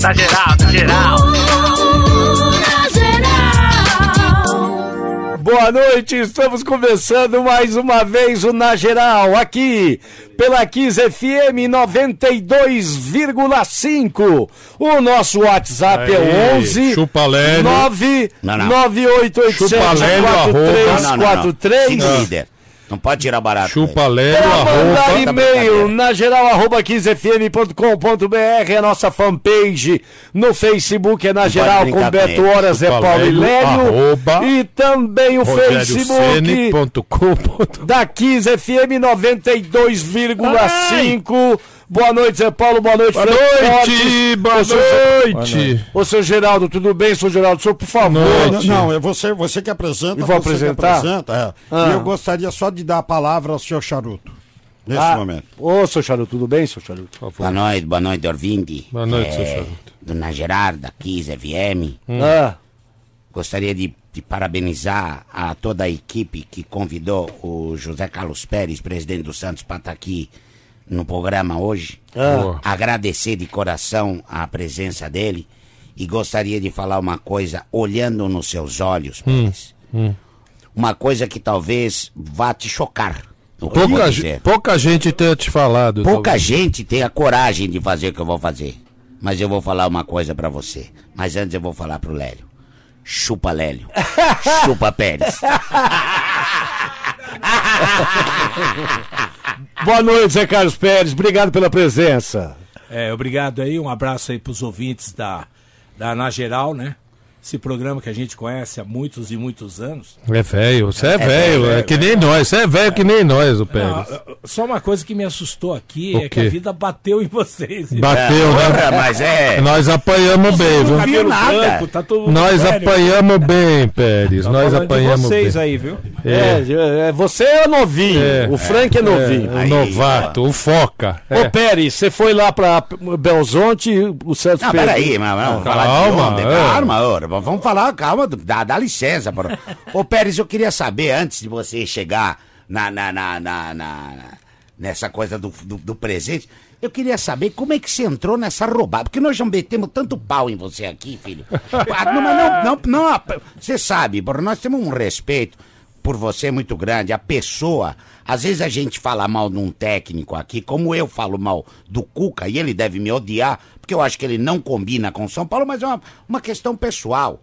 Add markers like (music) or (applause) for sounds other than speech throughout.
Na geral, na geral. Boa noite, estamos começando mais uma vez o Na Geral, aqui pela Kiss FM 92,5. O nosso WhatsApp Aí, é 11 chupa Lélio. 9 Não, não. 9887 Chupa Lélio, arroba. Não, não, não, não. 4343. Não pode tirar barato. Chupa. Lélio, Para mandar arroba. e-mail na geral arroba 15fm.com.br é a nossa fanpage no Facebook é na geral com Beto. Horas é Paulo e arroba e também o Facebook da Kiss FM 92,5. Boa noite, Zé Paulo. Boa noite, Boa noite, boa Ô, seu- noite. Ô, seu Geraldo, tudo bem, seu Geraldo? Senhor, por favor. Noite. Não, é você, você que apresenta. Eu vou você apresentar? Que apresenta, é. Ah. E eu gostaria só de dar a palavra ao senhor Charuto. Nesse Ah, momento. Ô, seu Charuto, tudo bem, seu Charuto? Boa noite, boa noite, Orvinde. Boa noite, É, seu Charuto. Dona Gerarda, Kiss FM. Ah, Gostaria de, de parabenizar a toda a equipe que convidou o José Carlos Pérez, presidente do Santos, para estar aqui no programa hoje. Boa. Agradecer de coração a presença dele e gostaria de falar uma coisa olhando nos seus olhos, Pérez. Uma coisa que talvez vá te chocar. Pouca, pouca gente tenha te falado. Pouca talvez. gente tem a coragem de fazer o que eu vou fazer. Mas eu vou falar uma coisa pra você. Mas antes eu vou falar pro Lélio. Chupa Lélio. (laughs) Chupa Pérez. (laughs) (laughs) boa noite, Zé Carlos Pérez. Obrigado pela presença. É, obrigado aí, um abraço aí pros ouvintes da, da Na Geral, né? Esse programa que a gente conhece há muitos e muitos anos. É velho, você é, velho, velho, é, é que nem nós, você é velho que nem nós, o Pérez. só uma coisa que me assustou aqui O é que a vida bateu em vocês. Bateu, né? Mas é. Nós apanhamos bem, viu? Cabelo nada. branco, tá Nós velho. apanhamos bem, Pérez. Nós apanhamos vocês bem. aí, viu? É, é, você é novinho. É. o Frank é, novinho. o Aí, novato, o foca. Ô, É. Pérez, você foi lá pra Belzonte, o Santos Não, peraí, mas vamos falar de Calma, é. Calma, ora, vamos falar, calma, dá, dá licença. Porra. Ô, Pérez, eu queria saber, antes de você chegar na, na, na, na- na- nessa coisa do, do, do presente, eu queria saber como é que você entrou nessa roubada. Porque nós já metemos tanto pau em você aqui, filho. Ah, não, não, não, não, você sabe, nós temos um respeito por você muito grande. A pessoa, às vezes a gente fala mal de um técnico aqui, como eu falo mal do Cuca, e ele deve me odiar, porque eu acho que ele não combina com São Paulo, mas é uma, uma questão pessoal.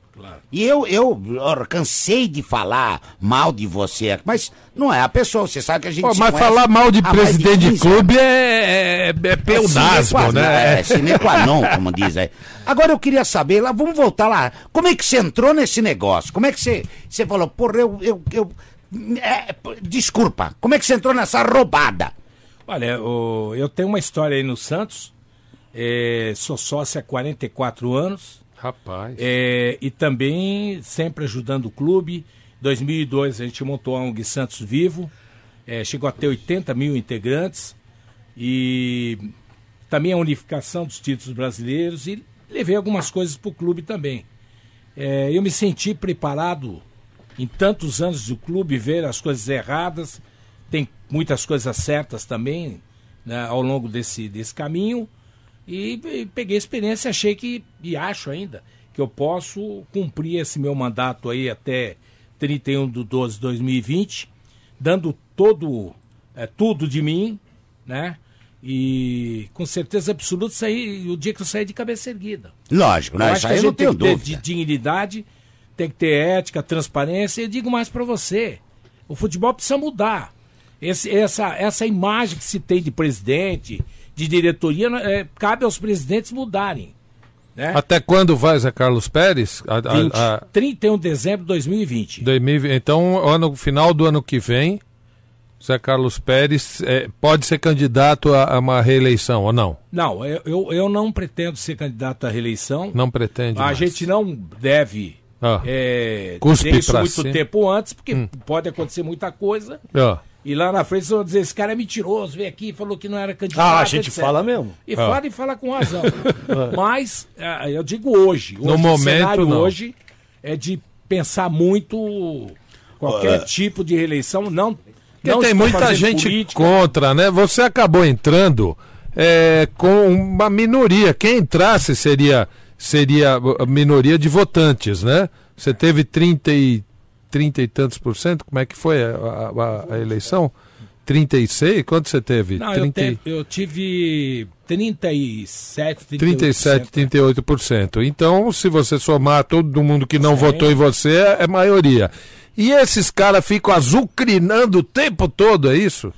E eu, eu, ó, cansei de falar mal de você, mas não é a pessoa, você sabe que a gente se mas falar mal de mais presidente de 15 clube é, é, é é pleonasmo, qua- né? É sine qua non, como diz aí. Agora eu queria saber, lá, vamos voltar lá. Como é que você entrou nesse negócio? Como é que você, você falou, porra, eu. eu, eu é, desculpa, como é que você entrou nessa roubada? Olha, o- eu tenho uma história aí no Santos. é, sou sócio há 44 anos. Rapaz. É, e também sempre ajudando o clube. Em 2002 a gente montou a ONG Santos Vivo, é, chegou a ter 80 mil integrantes e também a unificação dos títulos brasileiros e levei algumas coisas para o clube também. É, eu me senti preparado em tantos anos do clube ver as coisas erradas, tem muitas coisas certas também né, ao longo desse, desse caminho. E, e peguei a experiência e achei que, e acho ainda, que eu posso cumprir esse meu mandato aí até 31 de 12 de 2020, dando todo, é, tudo de mim, né? E com certeza absoluta sair o dia que eu sair de cabeça erguida. Lógico, Eu né? Isso aí eu não gente tem tenho que ter dúvida. de dignidade, tem que ter ética, transparência. E digo mais para você: o futebol precisa mudar. Esse- essa, essa imagem que se tem de presidente, de diretoria, é, cabe aos presidentes mudarem. Né? Até quando vai Zé Carlos Pérez? A, a- 20, a- 31 de dezembro de 2020. 2020. Então, ano, final do ano que vem, Zé Carlos Pérez é, pode ser candidato a, a uma reeleição ou não? Não, eu, eu, não pretendo ser candidato à reeleição. Não pretende. A mais. gente não deve Ah. é, isso muito tempo antes, porque pode acontecer muita coisa. Ó, E lá na frente vão dizer, esse cara é mentiroso, veio aqui e falou que não era candidato. Ah, a gente etc. fala mesmo. E Ah. fala e fala com razão. (laughs) Mas, ah, eu digo hoje. hoje No o momento, cenário não. hoje é de pensar muito qualquer tipo de reeleição. Não, Porque não tem muita gente política. contra, né? Você acabou entrando é, com uma minoria. Quem entrasse seria, seria a minoria de votantes, né? Você teve 30 e, 30 e tantos por cento, como é que foi a, a, a eleição? 36? Quanto você teve? Não, 30... eu, te, eu tive 37, 38%. 37, 38%. Então, se você somar todo mundo que não Sim. votou em você, é, é maioria. E esses caras ficam azucrinando o tempo todo, é isso?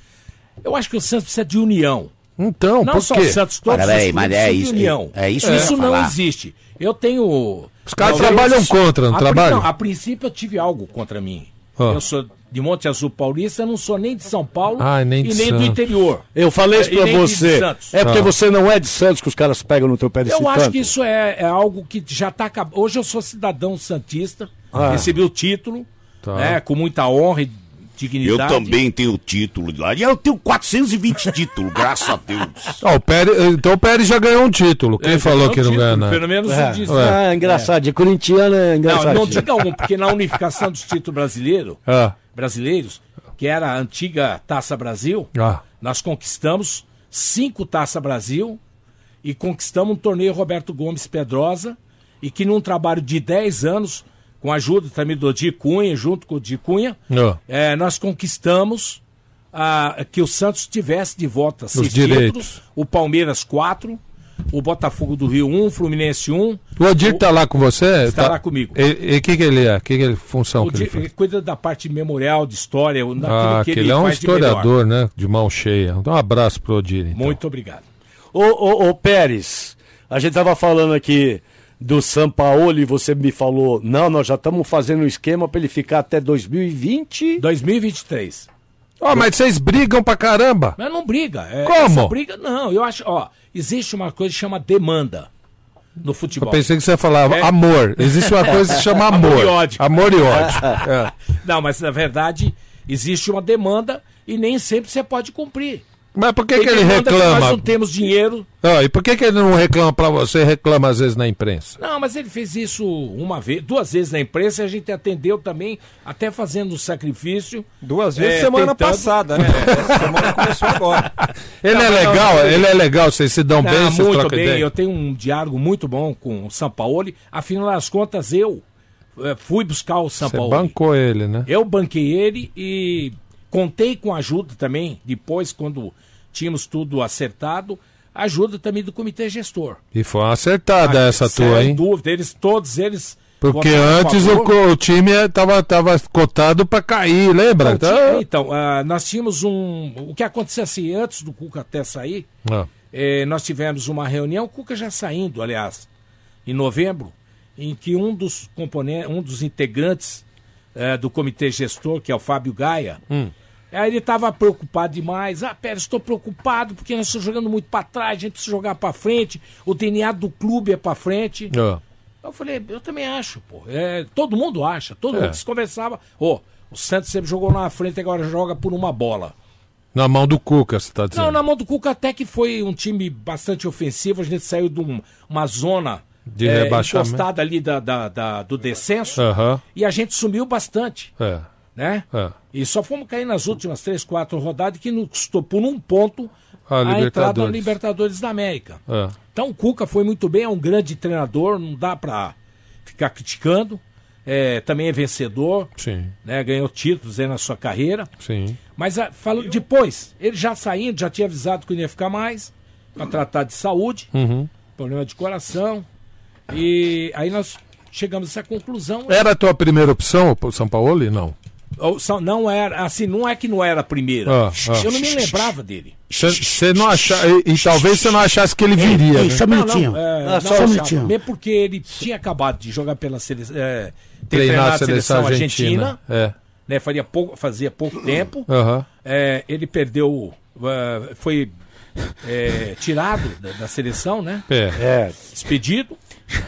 Eu acho que o Santos precisa de união. Então, Não por só quê? o Santos, todos peraí, mas é isso- união. é isso que eu ia Isso não existe. Eu tenho... Os caras trabalham contra, não trabalham? Não, a princípio eu tive algo contra mim. Ah. Eu sou de Monte Azul Paulista, eu não sou nem de São Paulo Ah, nem de e nem do Santos. interior. Eu falei isso pra de você. É porque Ah. você não é de Santos que os caras pegam no teu pé desse Eu acho tanto. que isso é, é algo que já está acabando. Hoje eu sou cidadão santista, Ah. recebi o título, Tá. né, com muita honra e Eu dignidade. também tenho título de lá. E eu tenho 420 (laughs) títulos, graças a Deus. Ó, o Pérez, então o Pérez já ganhou um título. Quem É, falou que é não ganha? Pelo menos É. um diz- Ah, engraçado. De corintiano é Não, engraçado. não diga um, porque na unificação dos títulos brasileiros, Ah, brasileiros, que era a antiga Taça Brasil, ah, nós conquistamos cinco Taça Brasil e conquistamos um torneio Roberto Gomes Pedrosa e que num trabalho de 10 anos, com a ajuda também do Di Cunha, junto com o Di Cunha, eh, nós conquistamos ah, que o Santos tivesse de volta seis direitos. o Palmeiras quatro, o Botafogo do Rio um, Fluminense um, O Odir tá lá com você? Está Tá- lá comigo. E o que, que ele é? Que, que ele, função o que ele faz? ele cuida da parte memorial, de história, o- Ah, que ele é um faz de historiador, né? De mão cheia. Dá um abraço pro Odir. Então. Muito obrigado. Ô, ô, ô, Pérez, a gente tava falando aqui do Sampaoli e você me falou, não, nós já estamos fazendo um esquema para ele ficar até 2020. 2023. Ó, mas vocês brigam pra caramba. Mas não briga. É, Como? briga, não, eu acho, ó, existe uma coisa que chama demanda no Eu futebol. pensei que você falava É. amor. Existe uma coisa que se chama amor. Amor e ódio. Amor e ódio. É. (laughs) Não, mas na verdade existe uma demanda e nem sempre você pode cumprir. Mas por que, que ele demanda que nós reclama? não temos dinheiro. Ah, e por que, que ele não reclama pra você e reclama às vezes na imprensa? Não, mas ele fez isso uma vez, duas vezes na imprensa e a gente atendeu também, até fazendo um sacrifício. Duas vezes É, semana tentando- passada, né? (laughs) Essa semana começou agora. Ele Não, é não, legal, não, ele é legal, vocês se dão bem, Ah, vocês muito trocam bem, ideia. eu tenho um diálogo muito bom com o Sampaoli. Afinal das contas, eu eh, fui buscar o Você Sampaoli. bancou ele, né? Eu banquei ele e contei com a ajuda também, depois, quando tínhamos tudo acertado, ajuda também do comitê gestor. E foi uma acertada essa Sem tua, hein? dúvida, eles, todos eles. Porque antes o, o time tava, tava cotado pra cair, lembra? Então- tinha- então, ah, nós tínhamos um. O que aconteceu assim, antes do Cuca até sair, Ah, eh, nós tivemos uma reunião, o Cuca já saindo, aliás, em novembro, em que um dos componentes, um dos integrantes eh, do comitê gestor, que é o Fábio Gaia, aí ele estava preocupado demais. Ah, Pérez, estou preocupado porque nós estamos jogando muito para trás, a gente precisa jogar para frente, o DNA do clube é para frente. ah. Eu falei, eu também acho, pô. É, todo mundo acha, todo É. mundo se conversava. Ô, o Santos sempre jogou na frente, agora joga por uma bola. Na mão do Cuca, você tá dizendo. Não, na mão do Cuca até que foi um time bastante ofensivo. A gente saiu de um- uma zona De rebaixamento. encostada ali da, da- da- do descenso Aham. e a gente sumiu bastante, É, né? é. E só fomos cair nas últimas três, quatro rodadas que nos custou por um ponto A a, entrada na Libertadores. Da América. É. Então o Cuca foi muito bem, é um grande treinador, não dá pra ficar criticando. É, também é vencedor, Sim, né? ganhou títulos aí na sua carreira. sim. Mas ah, falando depois, ele já saindo, já tinha avisado que não ia ficar mais, para tratar de saúde, Uhum. problema de coração. E aí nós chegamos a essa conclusão. Era a tua primeira opção, o São Paulo? Não. Não era, assim, não é que não era a primeira. Ah, ah. Eu não me lembrava dele. Você não achava. E, e talvez você não achasse que ele viria. Ei, né? só um minutinho. é, Ah, não só um minutinho. Mesmo porque ele tinha acabado de jogar pela seleção. É, ter Treinar a seleção argentina. É. né, faria pouco, fazia pouco tempo. Aham. É, ele perdeu. é, foi é, tirado da, da seleção, né? É. É, Expedido.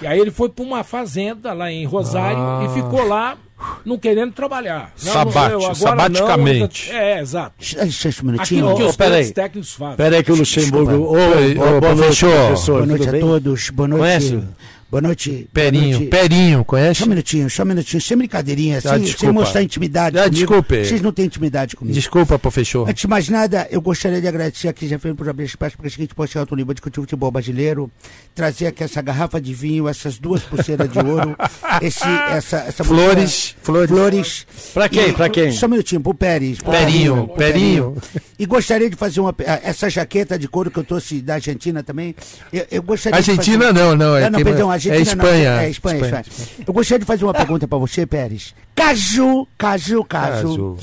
E aí ele foi para uma fazenda lá em Rosário Ah. e ficou lá não querendo trabalhar. Não, Sabate- eu agora sabaticamente. Não, é, exato. Licença um minutinho. Aquilo que os peraí. técnicos fazem. Peraí que o Luxemburgo. Ô, Peraí, ô, ô, boa noite, professor. Boa noite a todos. Boa noite. Conhece? Boa noite. Perinho, Boa noite. Perinho, conhece? Só um minutinho, só um minutinho, sem brincadeirinha, sem, sem desculpa. mostrar intimidade Ah, comigo. desculpe. Vocês não têm intimidade comigo. Desculpa, professor. Antes de mais nada, eu gostaria de agradecer aqui, já feito por abrir espaço para que a gente possa chegar ao nível de discutir futebol brasileiro, trazer aqui essa garrafa de vinho, essas duas pulseiras de ouro, (laughs) esse, essa, essa Flores, flores, flores. Pra quem? Pra quem? Só um minutinho, pro Pérez. pro Perinho, pro Perinho. E gostaria de fazer uma. Essa jaqueta de couro que eu trouxe da Argentina também. Eu, eu gostaria de Argentina fazer... não, não. É, Ah, não, tem- perdão, Argentina é Espanha. não. É Espanha, Espanha. Eu gostaria de fazer uma pergunta para você, Pérez. Caju, Caju, Caju. Caju.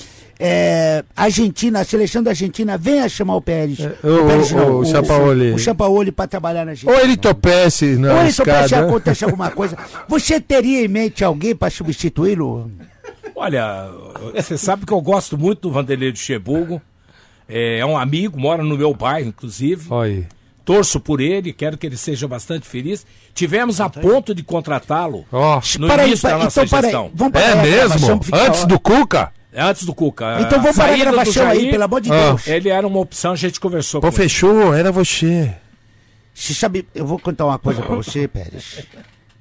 É, Argentina, a seleção da Argentina venha chamar o Pérez. É, o- Pérez o- o Sampaoli. O Sampaoli para trabalhar na Argentina. Ou ele topece na Ou ele só pode escada. acontecer alguma coisa. Você teria em mente alguém para substituí-lo? Olha, você sabe que eu gosto muito do Vanderlei Luxemburgo. É, é um amigo, mora no meu bairro, inclusive. Olha aí. Torço por ele, quero que ele seja bastante feliz. Tivemos a ponto de contratá-lo Ó. no Para aí, início da pa- nossa então para aí. gestão. Vamos parar É mesmo? Antes do Cuca? Antes do Cuca. Então vamos parar a gravação aí, pelo amor de. Deus. Ele era uma opção, a gente conversou com ele. Professor, era você. Você sabe, eu vou contar uma coisa pra você, (laughs) Pérez.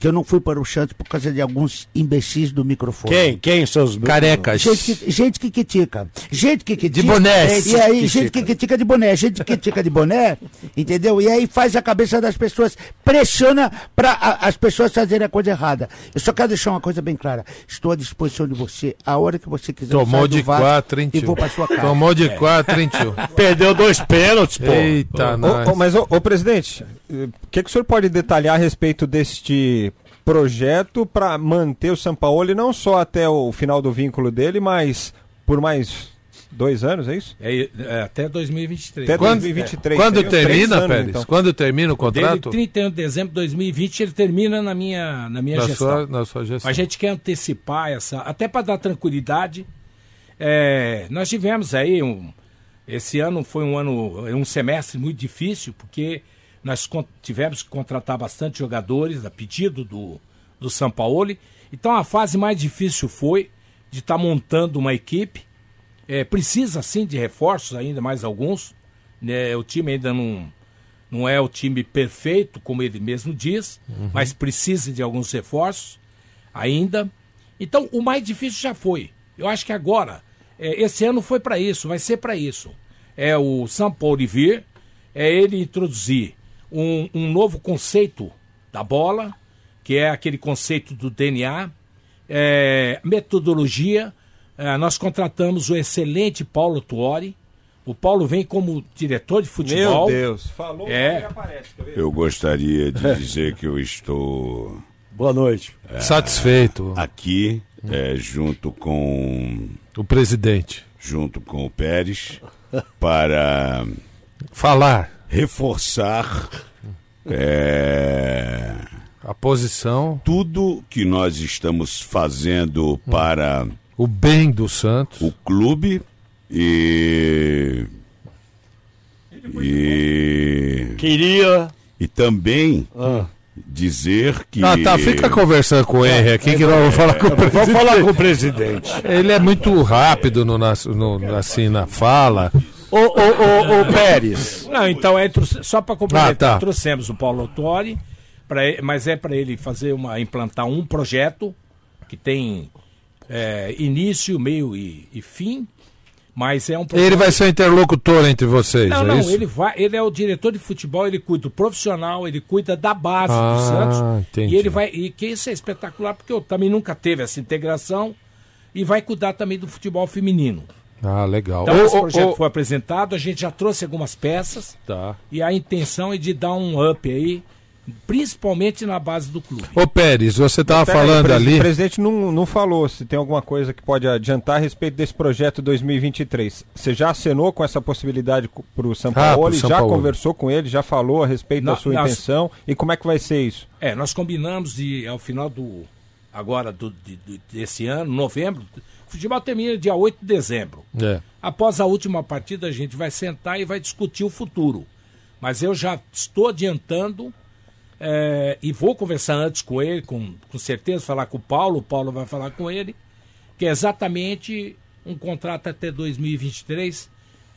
Que eu não fui para o Santos por causa de alguns imbecis do microfone. Quem? Quem, seus. Carecas. Gente que, gente que critica. Gente que critica. De bonés. E aí, gente que critica de boné. Gente que critica de boné, entendeu? E aí faz a cabeça das pessoas, pressiona para as pessoas fazerem a coisa errada. Eu só quero deixar uma coisa bem clara. Estou à disposição de você, a hora que você quiser. Tomou de quatro, hein, E tio? vou pra sua casa. Tomou de quatro, hein, tio? (laughs) Perdeu dois pênaltis, pô. Eita. Ô, ô, mas, ô, ô, presidente, eh, o que, que o senhor pode detalhar a respeito deste projeto para manter o Sampaoli não só até o final do vínculo dele, mas por mais dois anos, é isso? É, é, até 2023. Até Quando, 2023. quando seriam três termina, anos, Pérez? então. Quando termina o Dele, contrato? 31 de dezembro de 2020, ele termina na minha, na minha Na gestão. sua, na sua gestão. A gente quer antecipar essa, até para dar tranquilidade. É, nós tivemos aí um, esse ano foi um ano, um semestre muito difícil porque nós tivemos que contratar bastante jogadores a pedido do do Sampaoli. Então a fase mais difícil foi de estar montando uma equipe. É, precisa sim de reforços ainda mais alguns. né? o time ainda não não é o time perfeito, como ele mesmo diz, mas precisa de alguns reforços ainda. Então, o mais difícil já foi. Eu acho que agora, é, esse ano foi para isso, vai ser para isso. É o São Paulo vir, é ele introduzir um, um novo conceito da bola, que é aquele conceito do DNA, é, metodologia. É, nós contratamos o excelente Paulo Tuori. O Paulo vem como diretor de Meu futebol. Deus, falou, É. aparece? Eu gostaria de (laughs) dizer que eu estou Boa noite. Satisfeito, aqui é, junto com o presidente. junto com o Pérez para Falar reforçar é, a posição, tudo que nós estamos fazendo para o bem do Santos. o clube e e, Queria. e também Ah. dizer que Ah, tá, fica conversando com ele aqui que nós vamos falar com o Vamos presidente. falar com o presidente. Ele é muito rápido no, no- assim, na fala. Ô, ô, ô, ô, Pérez. Não, então é só para complementar, Ah, tá. trouxemos o Paulo Autori, pra mas é para ele fazer uma implantar um projeto que tem é, início, meio e, e fim, mas é um projeto. Ele vai ser o interlocutor entre vocês, Não, é não, isso? ele vai, ele é o diretor de futebol, ele cuida do profissional, ele cuida da base Ah, do Santos. entendi. E ele vai, e que isso é espetacular porque eu também nunca teve essa integração e vai cuidar também do futebol feminino. Ah, legal. Então Ô, esse ô, projeto ô, foi apresentado, a gente já trouxe algumas peças. Tá. E a intenção é de dar um up aí, principalmente na base do clube. Ô, Pérez, você estava aí, falando o ali. O presidente não, não falou se tem alguma coisa que pode adiantar a respeito desse projeto 2023. Você já acenou com essa possibilidade para o São Ah, Paulo? já Sampaoli. conversou com ele? Já falou a respeito Na- da sua nas- intenção? E como é que vai ser isso? É, nós combinamos de, ao final do. Agora do, de- de- desse ano, novembro. Futebol termina dia 8 de dezembro. É. Após a última partida, a gente vai sentar e vai discutir o futuro. Mas eu já estou adiantando é, e vou conversar antes com ele, com, com certeza, falar com o Paulo, o Paulo vai falar com ele, que é exatamente um contrato até 2023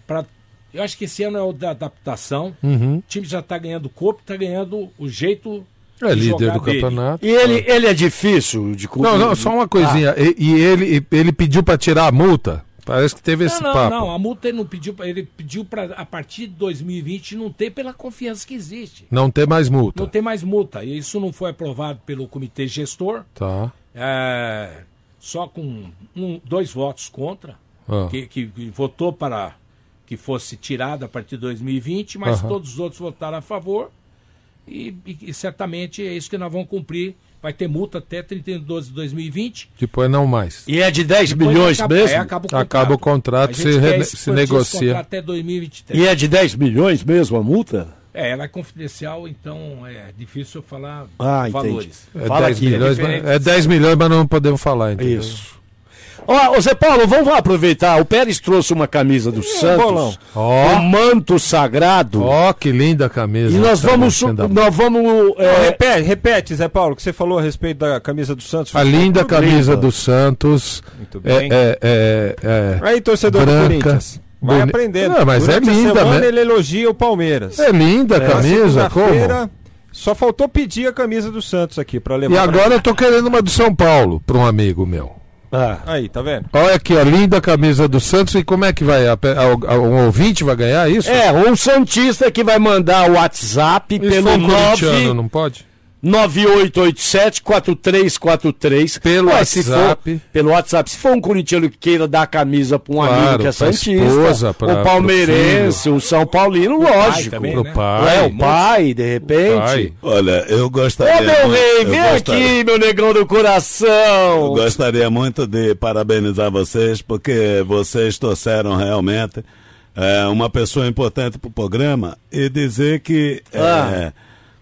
para eu acho que esse ano é o da adaptação. Uhum. O time já está ganhando corpo, está ganhando o jeito É de líder do dele. campeonato. E ele, ele é difícil de Não, não, só uma coisinha. E, e ele, ele pediu pra tirar a multa? Parece que teve esse Não, não, papo. não, a multa ele não pediu, ele pediu para a partir de 2020 não ter pela confiança que existe. Não ter mais multa. Não tem mais multa. E isso não foi aprovado pelo comitê gestor, Tá. é, só com um, dois votos contra, Ah. que, que- que votou para que fosse tirado a partir de 2020, mas Aham. todos os outros votaram a favor. E, e- e certamente é isso que nós vamos cumprir. Vai ter multa até 31 de 12 de 2020. Depois não mais. E é de 10 Depois milhões acaba- mesmo? aí acaba o contrato. Acaba o contrato, se se negocia. até 2023. E é de 10 milhões mesmo a multa? É, ela é confidencial, então é difícil eu falar Ah, entendi. valores. É Fala 10 aqui, é milhões, diferente. mas, é 10 milhões, mas não podemos falar, entendeu? Isso. Ó, ô Zé Paulo, vamos lá aproveitar. O Pérez trouxe uma camisa do bolão. Santos. O manto sagrado. Ó, que linda a camisa. e nós vamos. a- Nós vamos. É, repete, repete, Zé Paulo, o que você falou a respeito da camisa do Santos. A linda camisa do Santos. Muito É, bem. é, é, é, Aí, torcedor do branca, Corinthians. Vai boni- aprendendo. Não, mas é Durante a linda, semana né? ele elogia o Palmeiras. é linda a camisa, como? Só faltou pedir a camisa do Santos aqui pra levar. E pra- agora eu tô querendo uma do São Paulo para um amigo meu. Ah, Aí, tá vendo? Olha aqui, a linda camisa do Santos. E como é que vai? A, a, a- um ouvinte vai ganhar isso? é, um Santista que vai mandar o WhatsApp se pelo for um corintiano, 9 não pode? 9887-4343. Pelo Ué, WhatsApp. for- pelo WhatsApp. Se for um corintiano que queira dar a camisa para um Claro, amigo que é Santista, esposa, pra- um palmeirense, um São Paulino, lógico. também, né? pai. é, o pai, de repente. Pai. Olha, eu Ô, gostaria. meu muito- rei, eu vem gostaria- aqui, meu negão do Eu coração. gostaria muito de parabenizar vocês, porque vocês trouxeram realmente é, uma pessoa importante para o programa e dizer que, é, Ah.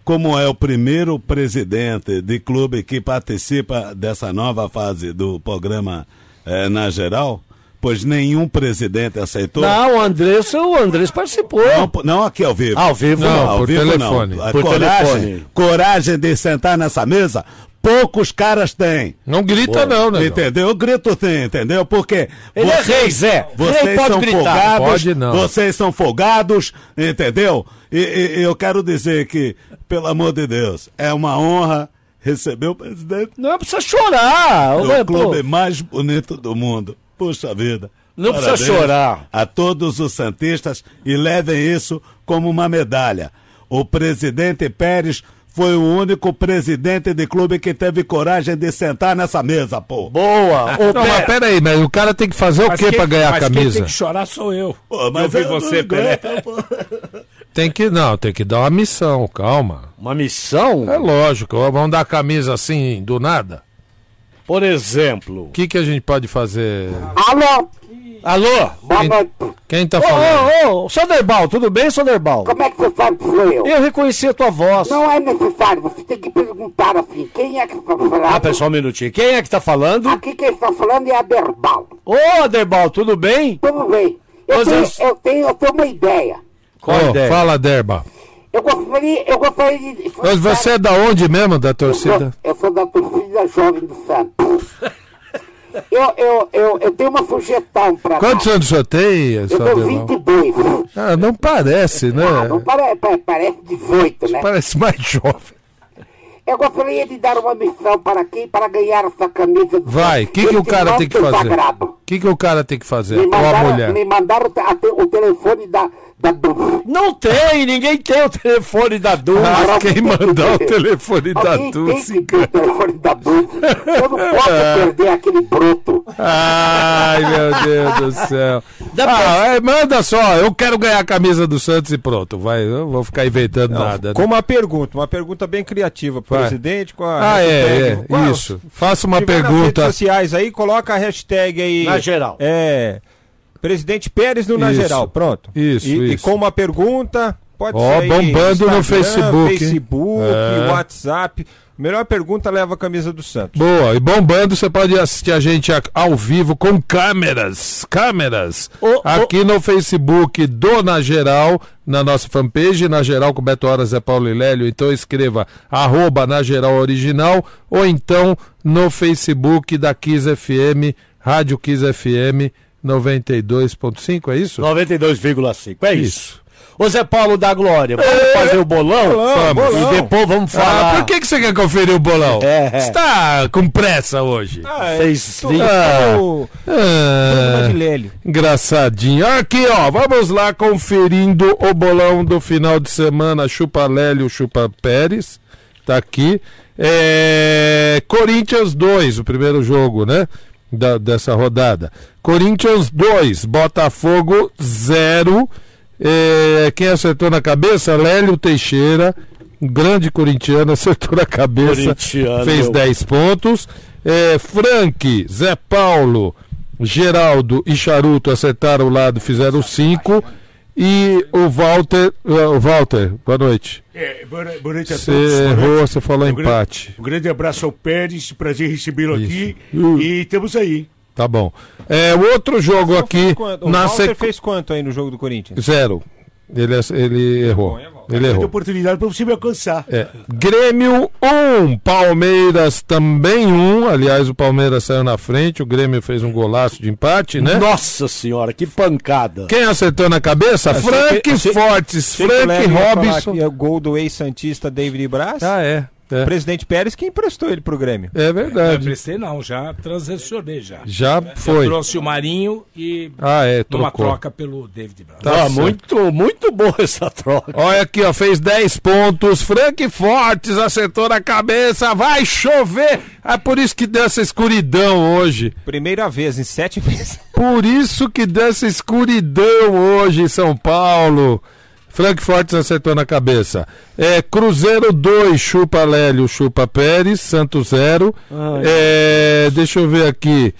Como é o primeiro presidente de clube que participa dessa nova fase do programa é, na geral, pois nenhum presidente aceitou. Não, o Andrés, o Andrés participou. Não, não aqui ao vivo. Ao vivo Não, não. ao por vivo telefone. não. A Por coragem, telefone. coragem de sentar nessa mesa, poucos caras têm. Não grita, não, né? Entendeu? Eu grito sim, entendeu? Porque Ele é rei, Zé. vocês Rei são gritar. folgados, Pode não. vocês são folgados, entendeu? E, e- eu quero dizer que, pelo amor de Deus, é uma honra receber o presidente Não precisa chorar. Ué, pô. clube mais bonito do mundo. Puxa vida. Não precisa chorar. A todos os santistas e levem isso como uma medalha. O presidente Pérez foi o único presidente de clube que teve coragem de sentar nessa mesa, pô. Boa. Ô, Não, mas peraí, mas o cara tem que fazer o Mas quê quem- pra ganhar a mas Quem camisa? tem que chorar sou eu. Pô, mas eu vi eu você, não Pelé. aguento, pô. Tem que, não, tem que dar uma missão, calma. Uma missão? É lógico, vamos dar a camisa assim, do nada. Por exemplo. O que, que a gente pode fazer? Alô, Alô? boa Quem-. Quem tá Ô, falando? ô, ô, Soderbal, tudo bem, Soderbal? Como é que você sabe que sou eu? Eu reconheci a tua voz. Não é necessário, você tem que perguntar assim, quem é que está falando? Ah, pessoal, um minutinho. Quem é que tá falando? Aqui quem está falando é a Berbal. Ô, Aderbal, tudo bem? Tudo bem. Eu Ô, tenho, Zé- eu, tenho, eu tenho uma ideia. Qual Ô, ideia? Fala, Derba. Eu gostaria, eu gostaria de... Mas você é da onde mesmo, da eu sou, torcida? eu sou da torcida jovem do Santos. (laughs) Eu, eu, eu, eu tenho uma sugestão para Quantos anos senhor tem, Eu tenho Adelão? 22. Ah, não parece, né? Ah, não pare, pa- parece 18, né? Parece mais jovem. Eu gostaria de dar uma missão para quem para ganhar essa camisa. Vai, que, que o cara tem que fazer? O que, que o cara tem que fazer? Me Ou a mandaram, mulher? me mandaram o telefone da. Não tem, ninguém tem o telefone da Dulce. Ah, quem mandar o telefone da Dulce, tem que ter o telefone da Du. Eu não posso (laughs) perder aquele broto. Ai, meu Deus do céu. Ah, é, manda só, eu quero ganhar a camisa do Santos e pronto. Vai, eu não vou ficar inventando nada. né? Com uma pergunta, uma pergunta bem criativa pro Vai. presidente. Com a Ah, hashtag- é, Qual- é, isso. Faça uma tiver Nas pergunta. redes sociais aí, coloca a hashtag aí. Na geral. É. Presidente Pérez no Na Isso. Geral, pronto. Isso, e, e isso. com uma pergunta, pode Ó, ser bombando no Instagram, Facebook, hein? Facebook, É. WhatsApp. Melhor pergunta leva a camisa do Santos. Boa, e bombando, você pode assistir a gente ao vivo com câmeras, câmeras, ô. aqui no Facebook do Na Geral, na nossa fanpage, Na Geral com Beto Horas é Paulo e Lélio, então escreva arroba Na Geral Original, ou então no Facebook da Kiss FM, Rádio Kiss FM 92.5, é isso? 92,5. É isso. Isso. Ô Zé Paulo da Glória, vamos fazer o bolão? Bolão, vamos. bolão. E depois vamos Ah, falar. por que, que você quer conferir o bolão? É, é. Você tá com pressa hoje? Ah, tu- vinte- Ah. o Ah, engraçadinho. Aqui, ó, vamos lá conferindo o bolão do final de semana. Chupa Lélio, Chupa Pérez. Tá aqui. É, Corinthians 2, o primeiro jogo, né? Da- dessa rodada. Corinthians 2, Botafogo 0. É, quem acertou na cabeça? Lélio Teixeira, grande corintiano, (laughs) acertou na cabeça, fez meu. 10 pontos. É, Frank, Zé Paulo, Geraldo e Charuto acertaram o lado, fizeram 5. E o Walter, o Walter, boa noite. É, boa, boa noite a Você todos. errou, você falou Um grande- empate. Um grande abraço ao Pérez, prazer recebê-lo aqui. Uh. E estamos aí. Tá bom. É, o outro jogo aqui? O na Walter sequência. fez quanto aí no jogo do Corinthians? Zero. Ele, ele errou. Ele errou. oportunidade para você me alcançar. É. Grêmio 1, um, Palmeiras também 1. Um. Aliás, o Palmeiras saiu na frente, o Grêmio fez um golaço de empate, né? Nossa senhora, que pancada. Quem acertou na cabeça? Frank Fortes, Sei Frank Robinson. é o gol do ex-santista David Braz. Ah, é. É, O presidente Pérez que emprestou ele pro Grêmio. é Não verdade. prestei não, já transacionei já. Já Eu foi. trouxe o Marinho e Ah, é, numa trocou. troca pelo David Braz. Tá certo. muito, muito boa (laughs) essa troca. Olha aqui, ó, fez 10 pontos. Frank Fortes acertou na cabeça. Vai chover. É por isso que deu essa escuridão hoje. Primeira vez em sete (laughs) meses. Por isso que deu essa escuridão hoje em São Paulo. Frank Fortes acertou na cabeça. É, Cruzeiro 2, chupa Lélio, chupa Pérez, Santos 0. É, deixa eu ver aqui.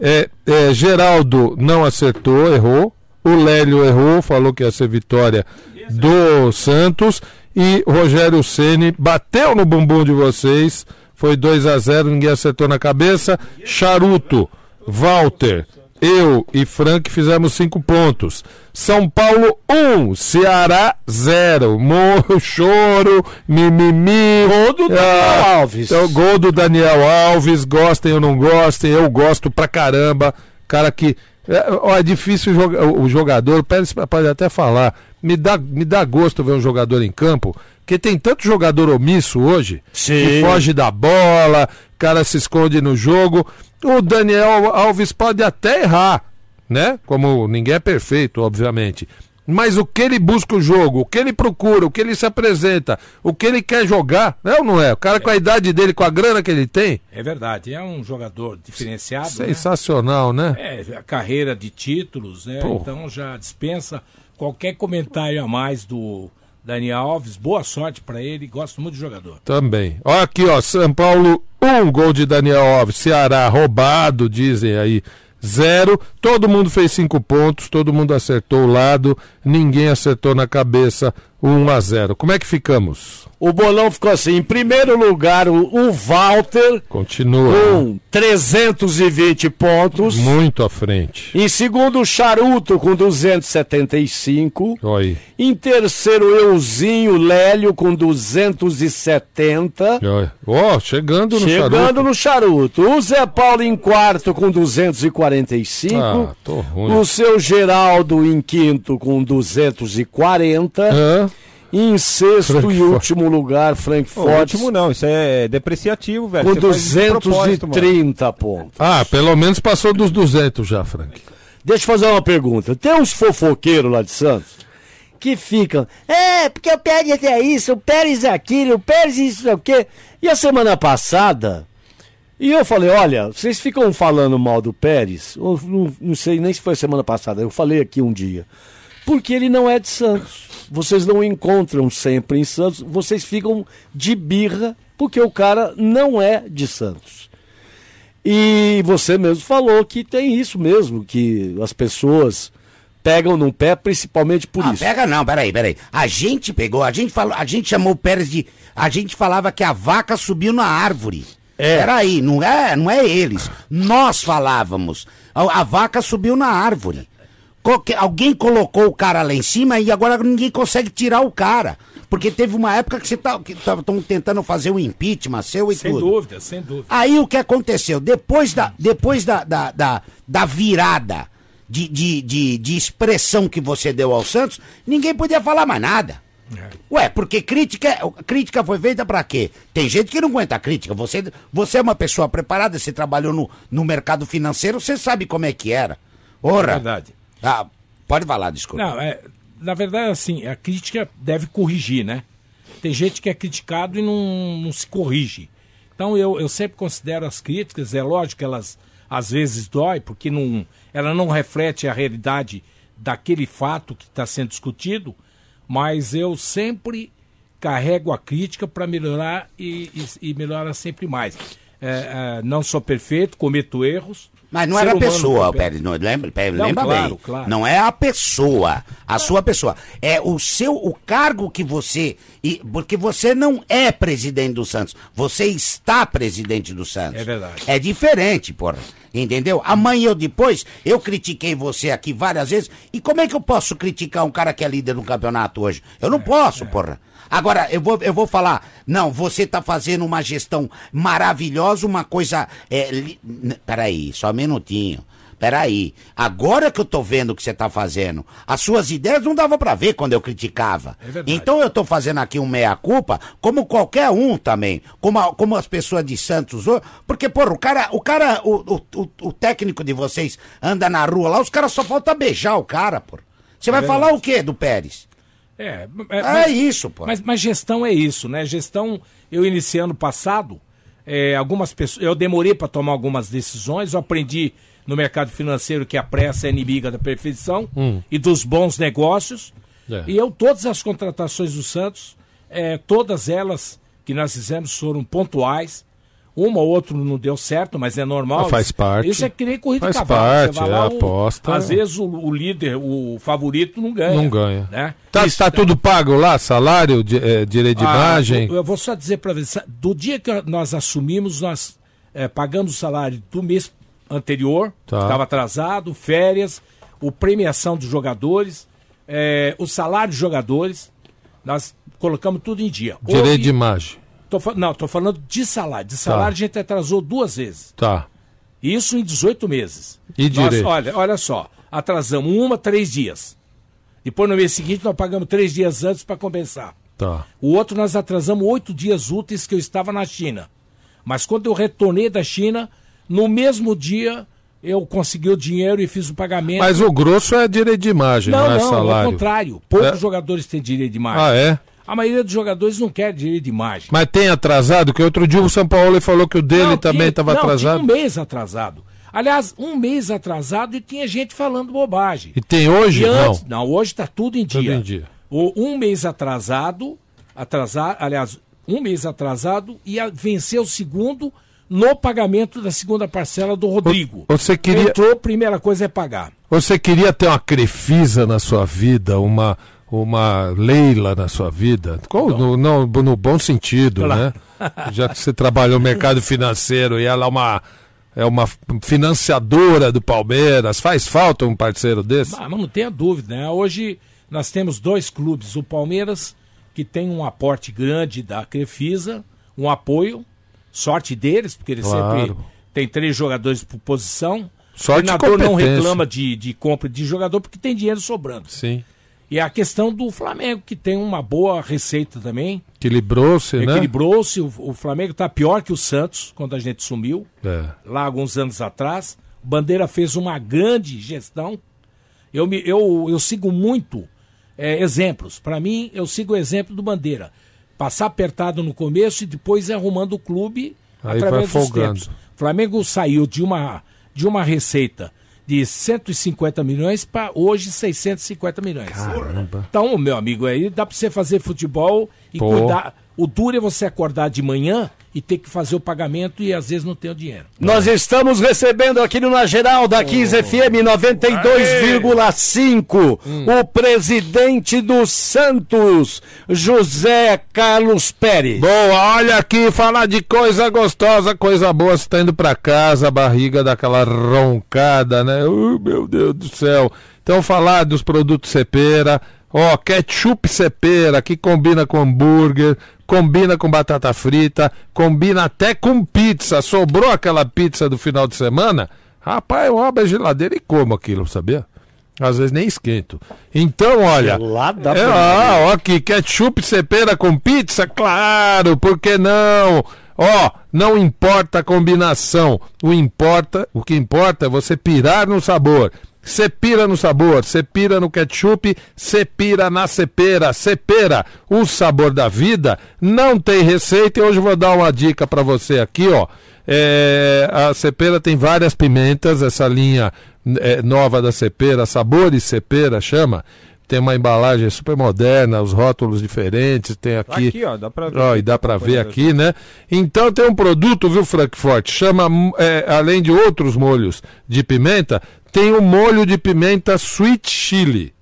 É, é, Geraldo não acertou, errou. O Lélio errou, falou que ia ser vitória do Santos. E Rogério Ceni bateu no bumbum de vocês. Foi 2 a 0 ninguém acertou na cabeça. Charuto, Walter, eu e Frank fizemos cinco pontos. São Paulo 1, um, Ceará 0. Morro, choro, mimimi. Gol do Daniel Alves. É o gol do Daniel Alves. Gostem ou não gostem, eu gosto pra caramba. Cara que. É, ó, é difícil o jogador, pode até falar. Me dá, me dá gosto ver um jogador em campo, porque tem tanto jogador omisso hoje que Sim. foge da bola, cara se esconde no jogo. O Daniel Alves pode até errar, né? Como ninguém é perfeito, obviamente. Mas o que ele busca o jogo, o que ele procura, o que ele se apresenta, o que ele quer jogar, é ou não é? O cara com a idade dele, com a grana que ele tem, É verdade, é um jogador diferenciado. né? sensacional, né? É, a carreira de títulos, né? Pô. Então já dispensa qualquer comentário a mais do Daniel Alves. Boa sorte pra ele, gosto muito do jogador. Também. Ó aqui, ó, São Paulo, um gol de Daniel Alves. Ceará, roubado, dizem aí. Zero. Todo mundo fez cinco pontos, todo mundo acertou o lado, ninguém acertou na cabeça. 1 a 0. Como é que ficamos? O bolão ficou assim: em primeiro lugar, o, Walter, Continua. com 320 pontos. Muito à frente. Em segundo, o Charuto, com 275. Olha aí. Em terceiro, Euzinho Lélio, com 270. Olha. Ó, chegando no Chegando charuto. no charuto. O Zé Paulo em quarto com 245. Ah, tô ruim. o seu Geraldo em quinto com 240. Hã? E em sexto Frank e último lugar, Frank Pô, Fortes último não, isso é depreciativo, velho. com Você faz isso de propósito, mano. 230 pontos. Ah, pelo menos passou dos 200 já, Frank. Deixa eu fazer uma pergunta. Tem uns fofoqueiros lá de Santos que ficam, é, porque o Pérez é isso, o Pérez é aquilo, o Pérez isso é o quê. E a semana passada, e eu falei, olha, vocês ficam falando mal do Pérez, ou não, não sei nem se foi semana passada, eu falei aqui um dia, porque ele não é de Santos. Vocês não encontram sempre em Santos, vocês ficam de birra porque o cara não é de Santos. E você mesmo falou que tem isso mesmo, que as pessoas pegam no pé principalmente por Ah, isso. pega não, peraí, peraí. A gente pegou, a gente falou, a gente chamou o Pérez de. A gente falava que a vaca subiu na árvore. É. Peraí, não é, não é eles. Nós falávamos. A, a vaca subiu na árvore. Que alguém colocou o cara lá em cima e agora ninguém consegue tirar o cara. Porque teve uma época que você tá, estavam tentando fazer o impeachment seu e Sem tudo. dúvida, sem dúvida. Aí o que aconteceu? Depois da, depois da, da, da, da virada de, de, de, de expressão que você deu ao Santos, ninguém podia falar mais nada. Ué, porque crítica, crítica foi feita pra quê? Tem gente que não aguenta a crítica. Você, você é uma pessoa preparada, você trabalhou no, no mercado financeiro, você sabe como é que era. Ora. É verdade. Ah, pode falar, desculpa. Não, é, na verdade, assim, a crítica deve corrigir, né? Tem gente que é criticado e não, não se corrige. Então eu, eu sempre considero as críticas, é lógico que elas às vezes dói, porque não, ela não reflete a realidade daquele fato que está sendo discutido, mas eu sempre carrego a crítica para melhorar e, e, e melhorar sempre mais. É, é, não sou perfeito, cometo erros. Mas não era a pessoa. Pérez, não, lembra, Pérez, Não, lembra claro, bem. claro. Não é a pessoa, a sua pessoa. É o seu, o cargo que você. E, porque você não é presidente do Santos. Você está presidente do Santos. É verdade. É diferente, porra. Entendeu? Amanhã ou depois, eu critiquei você aqui várias vezes. E como é que eu posso criticar um cara que é líder no campeonato hoje? Eu não posso, porra. Agora, eu vou, eu vou falar, não, você tá fazendo uma gestão maravilhosa, uma coisa. É, li- peraí, só um minutinho. Peraí, agora que eu tô vendo o que você tá fazendo, as suas ideias não dava pra ver quando eu criticava. É então eu tô fazendo aqui um meia-culpa, como qualquer um também, como, a- como as pessoas de Santos, porque, porra, o cara, o cara, o, o, o, técnico de vocês anda na rua lá, os caras só falta beijar o cara, porra. Você vai verdade. falar o quê do Pérez? É, É isso, pô. Mas, mas gestão é isso, né? Gestão, eu iniciei ano passado, é, algumas pessoas, eu demorei para tomar algumas decisões, eu aprendi no mercado financeiro que a pressa é inimiga da perfeição e dos bons negócios. É. E eu, todas as contratações do Santos, é, todas elas que nós fizemos foram pontuais. Uma ou outra não deu certo, mas é normal. Ah, faz parte. Isso é que nem corrida Faz de cavalo. parte, vai é lá, o- aposta. Às vezes o, o líder, o favorito, não ganha. Não ganha. Né? Tá, Isso, tá tudo pago lá? Salário, eh, direito de Ah, imagem? Eu, eu vou só dizer para você, do dia que nós assumimos, nós eh, pagamos o salário do mês anterior, Tá. estava atrasado, férias, o premiação dos jogadores, eh, o salário dos jogadores, nós colocamos tudo em dia. Direito Houve- de imagem. Tô não, estou falando de salário. De salário Tá. a gente atrasou duas vezes. Tá. Isso em 18 meses. E Nós, direito? olha, olha só, atrasamos uma, três dias. Depois no mês seguinte nós pagamos três dias antes para compensar. Tá. O outro nós atrasamos oito dias úteis que eu estava na China. Mas quando eu retornei da China, no mesmo dia eu consegui o dinheiro e fiz o pagamento. Mas o grosso é direito de imagem, não, não, é não, ao salário. contrário. Poucos É? jogadores têm direito de imagem. Ah, é? A maioria dos jogadores não quer direito de imagem. Mas tem atrasado? Que outro dia o São Paulo falou que o dele Não, também estava atrasado. Tinha um mês atrasado. Aliás, um mês atrasado e tinha gente falando bobagem. E tem hoje? E antes, não. não, hoje está tudo em Tudo dia. em dia. O, um mês atrasado, atrasar, aliás, um mês atrasado e a, venceu o segundo no pagamento da segunda parcela do Rodrigo. Você queria- Entrou, primeira coisa é pagar. Você queria ter uma Crefisa na sua vida, uma, uma Leila na sua vida? Qual- no, no, no bom sentido, Claro. né? (laughs) Já que você trabalhou no mercado financeiro e ela é uma, é uma financiadora do Palmeiras, faz falta um parceiro desse? Ah, mas não tenha dúvida, né? Hoje nós temos dois clubes, o Palmeiras, que tem um aporte grande da Crefisa, um apoio, sorte deles, porque eles Claro. sempre tem três jogadores por posição. Sorte o treinador não reclama de, de compra de jogador porque tem dinheiro sobrando. Sim. E a questão do Flamengo, que tem uma boa receita também. Equilibrou-se, né? Equilibrou-se. O, o Flamengo está pior que o Santos, quando a gente sumiu, É. lá alguns anos atrás. O Bandeira fez uma grande gestão. Eu, me, eu, eu sigo muito é, exemplos. Para mim, eu sigo o exemplo do Bandeira. Passar apertado no começo e depois arrumando o clube Aí através vai dos folgando. tempos. O Flamengo saiu de uma, de uma receita de 150 milhões para hoje 650 milhões. Caramba. Então, meu amigo, aí dá para você fazer futebol e Pô. cuidar, O duro é você acordar de manhã e ter que fazer o pagamento e às vezes não ter o dinheiro. Nós estamos recebendo aqui no Na Geral da 15 FM 92,5 o presidente do Santos, José Carlos Pérez. Boa, olha aqui, falar de coisa gostosa, coisa boa, você tá indo pra casa, a barriga daquela roncada, né? Uh, meu Deus do céu. Então, falar dos produtos Cepera, ó, ketchup Cepera, que combina com hambúrguer, combina com batata frita, combina até com pizza. Sobrou aquela pizza do final de semana? Rapaz, eu abro a geladeira e como aquilo, sabia? Às vezes nem esquento. Então, olha. Gelada é, ah, ó, aqui, ketchup cepera com pizza? Claro, por que não? Ó, não importa a combinação. O importa, o que importa é você pirar no sabor. Você pira no sabor, você pira no ketchup, você pira na cepera. Cepera, o sabor da vida, não tem receita e hoje eu vou dar uma dica para você aqui, ó. É, a cepera tem várias pimentas, essa linha é, nova da cepera, Sabores Cepera chama. Tem uma embalagem super moderna, os rótulos diferentes, tem aqui. Aqui, ó, dá pra ver. Ó, e dá pra ver aqui, né? Então tem um produto, viu, Frankfurt? Chama, é, além de outros molhos de pimenta, tem o molho de pimenta sweet chili.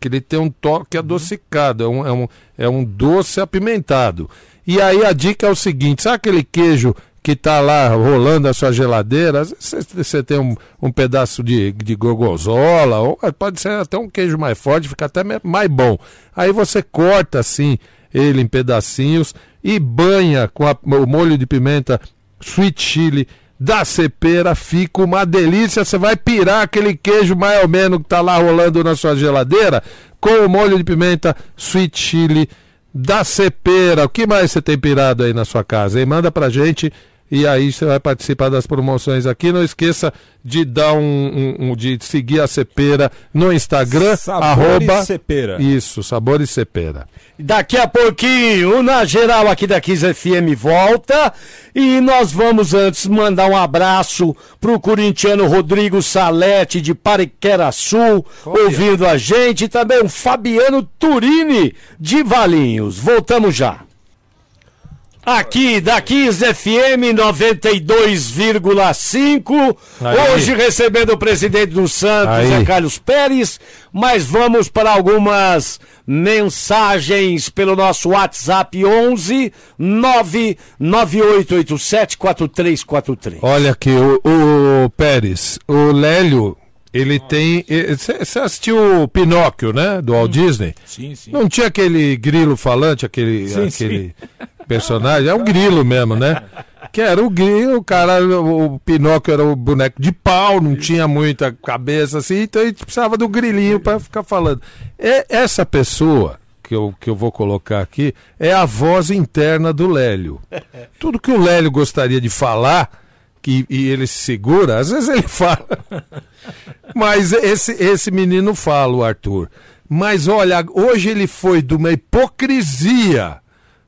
Que ele tem um toque adocicado, é um, é um, é um doce apimentado. E aí a dica é o seguinte: sabe aquele queijo que tá lá rolando a sua geladeira? Você tem um, um pedaço de, de gorgonzola, ou pode ser até um queijo mais forte, fica até mais bom. Aí você corta assim ele em pedacinhos e banha com a- o molho de pimenta sweet chili da cepera, fica uma delícia. Você vai pirar aquele queijo mais ou menos que tá lá rolando na sua geladeira com o molho de pimenta sweet chili da cepera. O que mais você tem pirado aí na sua casa? Hein? Manda pra gente e aí você vai participar das promoções aqui. Não esqueça de dar um, um- um- de seguir a cepera no Instagram, Sabores arroba Cepera. Isso, Sabores Cepera. Daqui a pouquinho, na geral aqui da 15 FM volta e nós vamos antes mandar um abraço pro corintiano Rodrigo Salete de Pariqueraçu, ouvindo a gente, e também o Fabiano Turini de Valinhos. Voltamos já. Aqui da 15 FM 92,5. Aí. Hoje recebendo o presidente do Santos, Aí. Zé Carlos Pérez. Mas vamos para algumas mensagens pelo nosso WhatsApp 11 99887 4343. Olha aqui, o, o Pérez, o Lélio, ele tem. Você assistiu o Pinóquio, né? Do Walt Disney? Sim, sim. Não tinha aquele grilo falante, aquele, Sim, aquele personagem? É um grilo mesmo, né? Que era o grilo, o cara, o, Pinóquio era o boneco de pau, não tinha muita cabeça assim, então a gente precisava do grilinho para ficar falando. É, essa pessoa que eu, que eu vou colocar aqui é a voz interna do Lélio. (laughs) Tudo que o Lélio gostaria de falar, que, e ele se segura, às vezes ele (laughs) fala. Mas esse, esse menino fala, o Arthur. Mas olha, hoje ele foi de uma hipocrisia,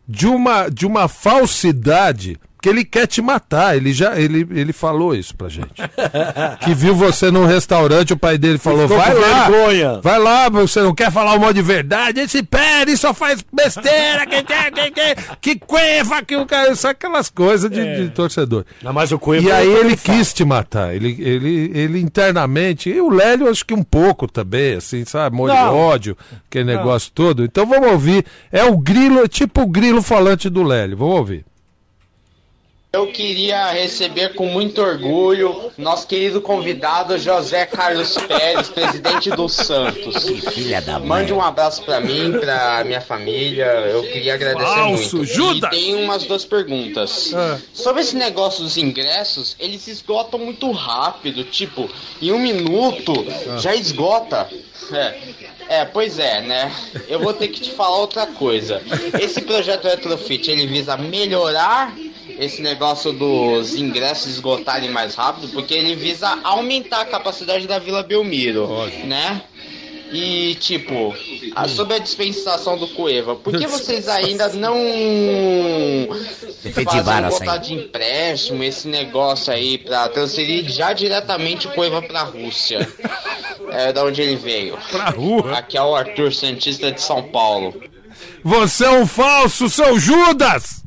de uma, de uma falsidade, que ele quer te matar. Ele já ele, ele falou isso pra gente. (laughs) que viu você num restaurante, o pai dele falou: vai lá, vergonha." vai lá, você não quer falar um monte de verdade? Esse Pérez só faz besteira, que, que, que, que, que cueva, que o cara. Aquelas coisas de, de torcedor. Não, mas o E aí ele quis te matar. Ele, ele, ele internamente. E o Lélio, acho que um pouco também, assim, sabe? Molho ódio, aquele negócio todo. Então vamos ouvir. É o grilo, é tipo o grilo falante do Lélio. Vamos ouvir. Eu queria receber com muito orgulho nosso querido convidado José Carlos Pérez, presidente do Santos. Filha da mãe. Mande um abraço pra mim, pra minha família. Eu queria agradecer Falso, muito. Judas! E tem umas duas perguntas. Ah. Sobre esse negócio dos ingressos, eles se esgotam muito rápido. Tipo, em um minuto já esgota. É. É, pois é, né? Eu vou ter que te falar outra coisa. Esse projeto Retrofit, ele visa melhorar esse negócio dos ingressos esgotarem mais rápido, porque ele visa aumentar a capacidade da Vila Belmiro, né? E tipo, a- sobre a dispensação do Cueva, por que vocês ainda não fazem um contrato de empréstimo, esse negócio aí, pra transferir já diretamente o Cueva pra Rússia? (laughs) É da onde ele veio. Pra rua. Aqui é o Arthur Santista de São Paulo. Você é um falso, seu Judas!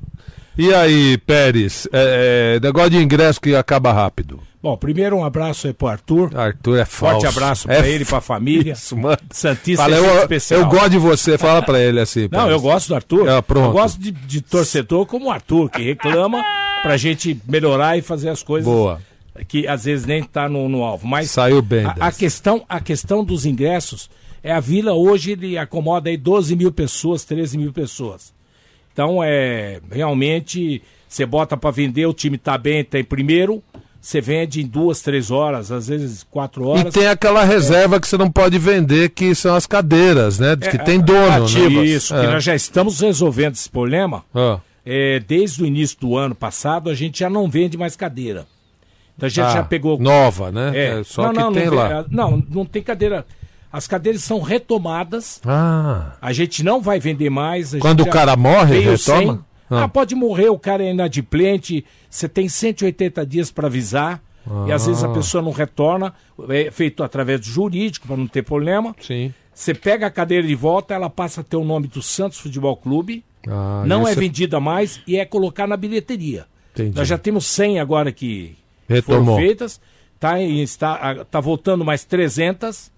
E aí, Pérez? É, é, negócio de ingresso que acaba rápido. Bom, primeiro um abraço aí pro Arthur. Arthur é falso. Forte abraço pra É ele, pra família. (laughs) Isso, mano. Santista Fala, é eu, especial. eu gosto de você, fala pra ele assim. Não, eu gosto do Arthur. Ah, pronto. Eu gosto de, de torcedor como o Arthur, que reclama pra gente melhorar e fazer as coisas Boa. que às vezes nem tá no, no alvo. Mas Saiu bem a, a questão, a questão dos ingressos é a Vila hoje ele acomoda aí 12 mil pessoas, 13 mil pessoas. Então é realmente você bota pra vender, o time tá bem, tá em primeiro, você vende em duas, três horas, às vezes quatro E horas. tem aquela reserva que você não pode vender, que são as cadeiras, né? Que tem dono, né? Isso, que É. nós já estamos resolvendo esse problema. Ah. É, desde o início do ano passado, a gente já não vende mais cadeira. Então a gente Ah, já pegou. Nova, né? É, É, só não, que não, tem não, lá. é, Não, não tem cadeira. As cadeiras são retomadas. Ah, A gente não vai vender mais. Quando o cara morre, retoma? Ah. Ah. pode morrer, o cara é inadimplente. Você tem 180 dias para avisar. E às vezes a Ah. pessoa não retorna. É feito através do jurídico, para não ter problema. sim. Você pega a cadeira de volta, ela passa a ter o nome do Santos Futebol Clube. Ah, não é isso vendida mais e é colocar na bilheteria. Entendi. Nós já temos 100 agora que Retomou. foram feitas. Tá, está, tá voltando mais 300.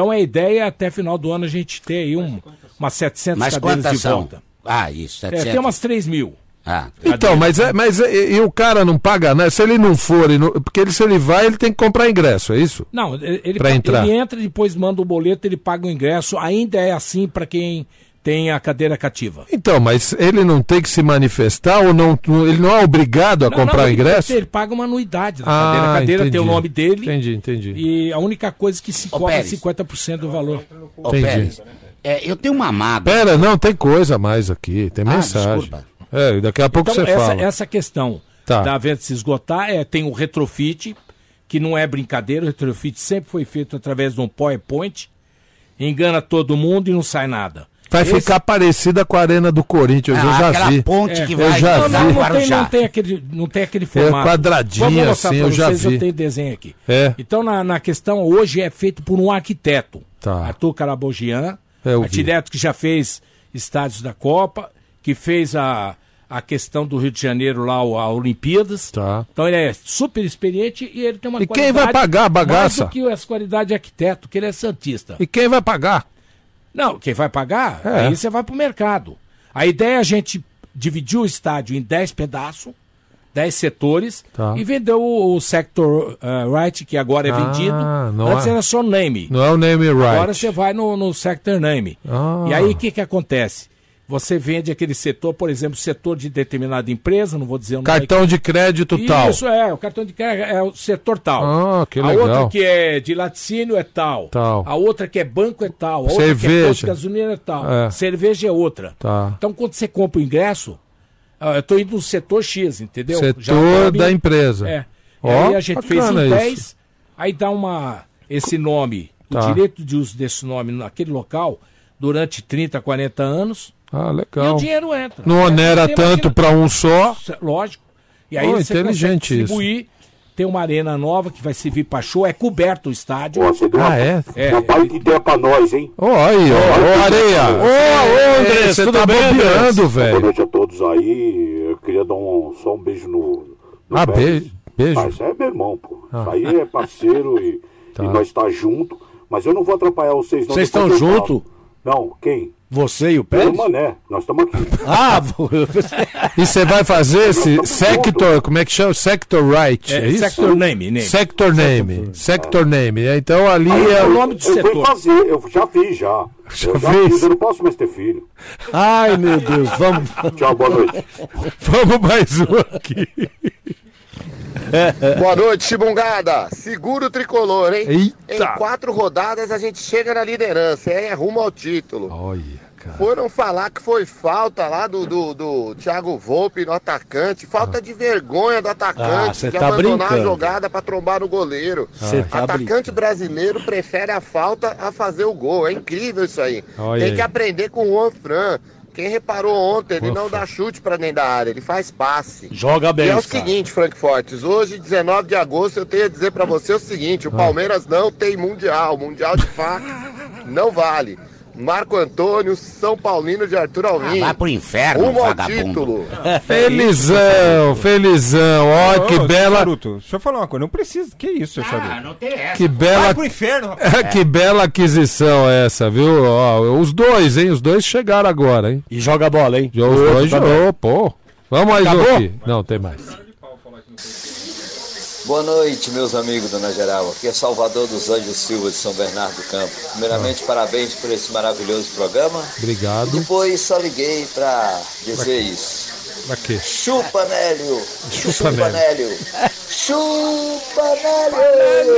Então a ideia é até final do ano a gente ter aí um, umas 700 Mas cadeiras de são? volta. Ah, isso, É, 700. tem umas 3 mil. Ah, Então, mas, é, mas é- e, o cara não paga, né? Se ele não for, e não- porque ele, se ele vai, ele tem que comprar ingresso, é isso? Não, ele, ele, entrar. ele entra, depois manda o boleto, ele paga o ingresso. Ainda é assim para quem tem a cadeira cativa. Então, mas ele não tem que se manifestar ou não, ele não é obrigado a Não, comprar não, ingresso? ele paga uma anuidade da Ah, cadeira. A cadeira tem o entendi. nome dele. Entendi, entendi. E a única coisa que se Ô, cobra é Pérez. 50% do valor. Ô, Entendi. Pérez, é, eu tenho uma mágoa. Pera, não, tem coisa a mais aqui, tem Ah, mensagem. desculpa. É, daqui a pouco Então, você essa, fala. essa questão Tá. da venda se esgotar é tem o retrofit, que não é brincadeira, o retrofit sempre foi feito através de um PowerPoint, engana todo mundo e não sai nada. Vai Esse- ficar parecida com a arena do Corinthians, eu Ah, já aquela vi. ponte É. que Eu vai já Não, vi. não, não, tem, não tem aquele, não tem aquele formato. quadradinho Vamos mostrar assim, pra eu já vocês, vi. eu tenho desenho aqui. É. Então, na, na questão, hoje é feito por um arquiteto. Tá. Arthur Carabogian, É, eu arquiteto que já fez estádios da Copa, que fez a, a questão do Rio de Janeiro lá, o- a Olimpíadas. Tá. Então ele é super experiente e ele tem uma E quem vai pagar a bagaça? Mais do que essa qualidade de arquiteto, que ele é santista. E quem vai pagar? Não, quem vai pagar, É. aí você vai pro mercado. A ideia é a gente dividir o estádio em 10 pedaços, 10 setores, Tá. e vender o, o Sector eh, Right, que agora é Ah, vendido. Antes é- era só name. Não é o name right. Agora você vai no, no Sector Name. Ah. E aí o que, que acontece? Você vende aquele setor, por exemplo, setor de determinada empresa, não vou dizer o nome Cartão de crédito tal. isso é, o cartão de crédito é o setor tal. Ah, que a legal. outra que é de laticínio é tal. Tal. A outra que é banco é tal. A outra que é Cerveja. posto de gasolina é tal. É. Cerveja é outra. Tá. Então quando você compra o ingresso, ah, eu estou indo no setor X, entendeu? Setor da empresa. É. E aí a gente fez em isso. 10, aí dá uma esse nome, Tá. o direito de uso desse nome naquele local durante 30, 40 anos. Ah, E legal. o dinheiro entra. Não onera Você tanto para um só. Lógico. E aí Oh, você inteligente consegue distribuir. Tem uma arena nova que vai servir para show, é coberto o estádio. Você deu uma, Ah, é? É. uma baita ideia pra nós, hein? Ó, aí, ó. Ô, Areia. Ô, ô, Andrés, Você tudo tá bem, bobeando, Boa velho. noite a todos aí. Eu queria dar um, só um beijo no. no Ah, beijo. Isso aí é meu irmão, pô. Ah. Isso aí é parceiro e, (laughs) Tá. e nós tá junto. Mas eu não vou atrapalhar vocês, não. Vocês estão junto? Não, quem? Você e o Eu, Pérez? Mané. Nós estamos aqui. (laughs) Ah, E você vai fazer esse sector, como é que chama? Sector right, é, É, isso? sector name, name. Sector name. Sector name. Então ali Aí, é o eu- nome do eu setor. vou fazer, eu já fiz já. Já eu já fez? fiz, eu não posso mais ter filho. Ai, meu Deus, vamos. Tchau, boa noite. Vamos mais um aqui. Boa noite, Chibungada. Segura o tricolor, hein? Eita. Em quatro rodadas a gente chega na liderança? É rumo ao título. Olha, cara. Foram falar que foi falta lá do, do, do Thiago Volpe no atacante. Falta de vergonha do Ah, atacante cê de tá abandonar brincando. a jogada pra trombar no goleiro. Cê tá atacante brasileiro prefere a falta a fazer o gol. É incrível isso aí. Olha Tem aí. que aprender com o Juan Fran. Quem reparou ontem, ele Juan não dá chute pra dentro da área, ele faz passe. Joga bem, E é o cara. seguinte, Frank Fortes, hoje, 19 de agosto, eu tenho a dizer pra você o seguinte: Ah. o Palmeiras não tem mundial. Mundial de faca não vale. Marco Antônio, São Paulino de Arthur Alvim. Ah, vai pro inferno, Rumo ao vagabundo. título. (laughs) Felizão, felizão. Ó, Ô, que bela. Charuto, deixa eu falar uma coisa. Não precisa. Que isso, seu Charuto? Ah, não tem essa. Que bela. Vai pro inferno, rapaz. (laughs) que bela aquisição essa, viu? Ó, os dois, hein? Os dois chegaram agora, hein? E joga bola, hein? Os dois também. jogou, pô. Vamos mais um Acabou? aqui. Não, tem mais. Boa noite, meus amigos, dona Geral. Aqui é Salvador dos Anjos Silva, de São Bernardo do Campo. Primeiramente, parabéns por esse maravilhoso programa. Obrigado. Depois, só liguei pra dizer isso. Pra quê? Chupa, Nélio! Chupa, Chupa, Nélio! Chupa, Nélio!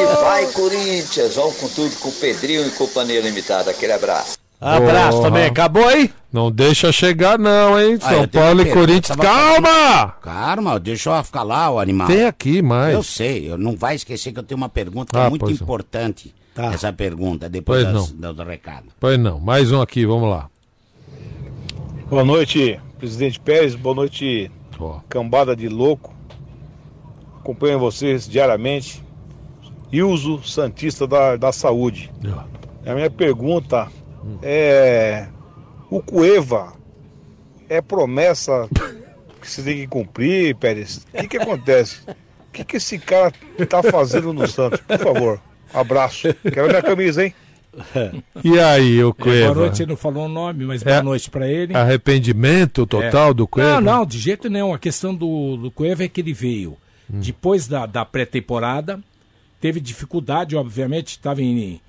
E vai, Corinthians! Vamos com tudo com o Pedrinho e Companhia Limitada. Aquele abraço. Abraço Porra. também. Acabou aí? Não deixa chegar, não, hein? Ah, São Paulo e Corinthians. Calma! Calma, deixa eu ficar lá, o animal. Tem aqui mais. Eu sei, eu não vai esquecer que eu tenho uma pergunta que Ah, é muito importante. Tá. Essa pergunta, depois Pois das- não. do, do recado. Pois não, mais um aqui, vamos lá. Boa noite, presidente Pérez. Boa noite, Ó. cambada de louco. Acompanho vocês diariamente. Ilso Santista da, da Saúde. A minha pergunta é: o Cueva é promessa que você tem que cumprir, Pérez? O que, que acontece? O que, que esse cara tá fazendo no Santos? Por favor, abraço. Quero minha camisa, hein? E aí, o É, Cueva? boa noite, ele não falou o nome, mas É, boa noite pra ele. Arrependimento total É. do Cueva? Não, não, de jeito nenhum. A questão do, do Cueva é que ele veio Hum. depois da, da pré-temporada, teve dificuldade, obviamente, estava em-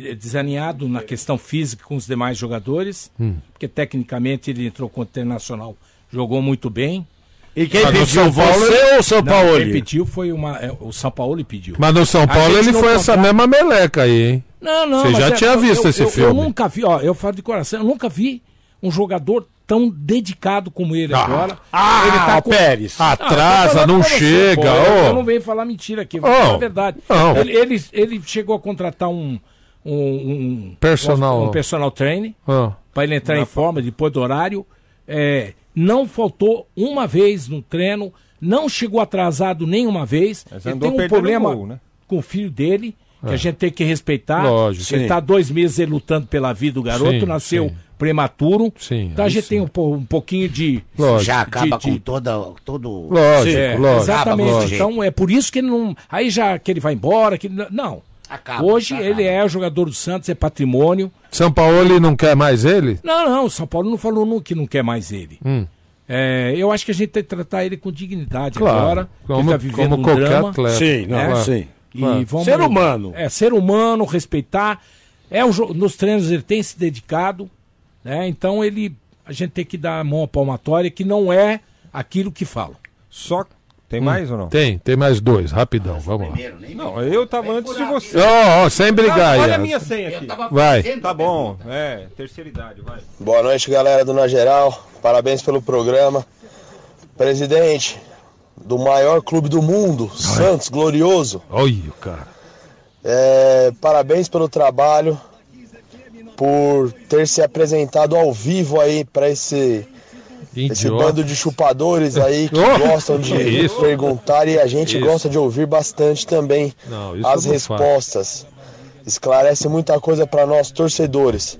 desalinhado na questão física com os demais jogadores, Hum. porque tecnicamente ele entrou contra o Internacional, jogou muito bem. E quem Mas pediu, São Paulo você ou o São Paulo? Quem pediu foi uma, é, o São Paulo pediu. Mas no São Paulo ele foi essa mesma meleca aí, hein? Não, não, Você já é- tinha visto eu- esse eu, filme? Eu nunca vi, ó, eu falo de coração, eu nunca vi um jogador tão dedicado como ele Ah. agora. Ah, ele tá Pérez. Ah, Atrasa, falando não pra você, chega, pô, eu, não venho falar mentira aqui, vou Ô, falar a verdade. Ele, ele, ele chegou a contratar um. Um, um Personal. um personal trainer Ah. para ele entrar em forma depois do horário. É, não faltou uma vez no treino, não chegou atrasado nenhuma vez. Mas Ele tem um problema gol, né? com o filho dele, que É. a gente tem que respeitar. Lógico. Ele está dois meses lutando pela vida do garoto, Sim, nasceu sim. prematuro. Sim, então a gente sim. tem um, um pouquinho de. Lógico. Já acaba de- com toda, todo... Lógico, É, lógico. Exatamente. lógico. Então é por isso que ele não. Aí já que ele vai embora, que não. Acaba, Hoje acaba. ele é o jogador do Santos, é patrimônio. São Paulo ele não quer mais ele? Não, não, São Paulo não falou nu- que não quer mais ele. Hum. É, eu acho que a gente tem que tratar ele com dignidade Claro, agora. como- ele tá vivendo como um qualquer drama, atleta. Sim, não, né? sim. E Claro. vamos, Ser humano. É, ser humano, respeitar. É um, nos treinos ele tem se dedicado, né? Então ele a gente tem que dar a mão à palmatória que não é aquilo que falam. Só. Tem mais ou não? Tem, tem mais dois, rapidão, vamos lá. Não, eu tava antes de você. Ó, ó, sem brigar Olha aí. a minha senha aqui. Vai. Tá bom, é, terceira idade, vai. Boa noite, galera do Na Geral. Parabéns pelo programa. Presidente do maior clube do mundo, Santos Glorioso. Olha o cara. É, parabéns pelo trabalho, por ter se apresentado ao vivo aí para esse, esse Idiota. bando de chupadores aí que (laughs) Oh, gostam de isso? perguntar e a gente Isso. gosta de ouvir bastante também Não, as respostas. Esclarece muita coisa para nós torcedores.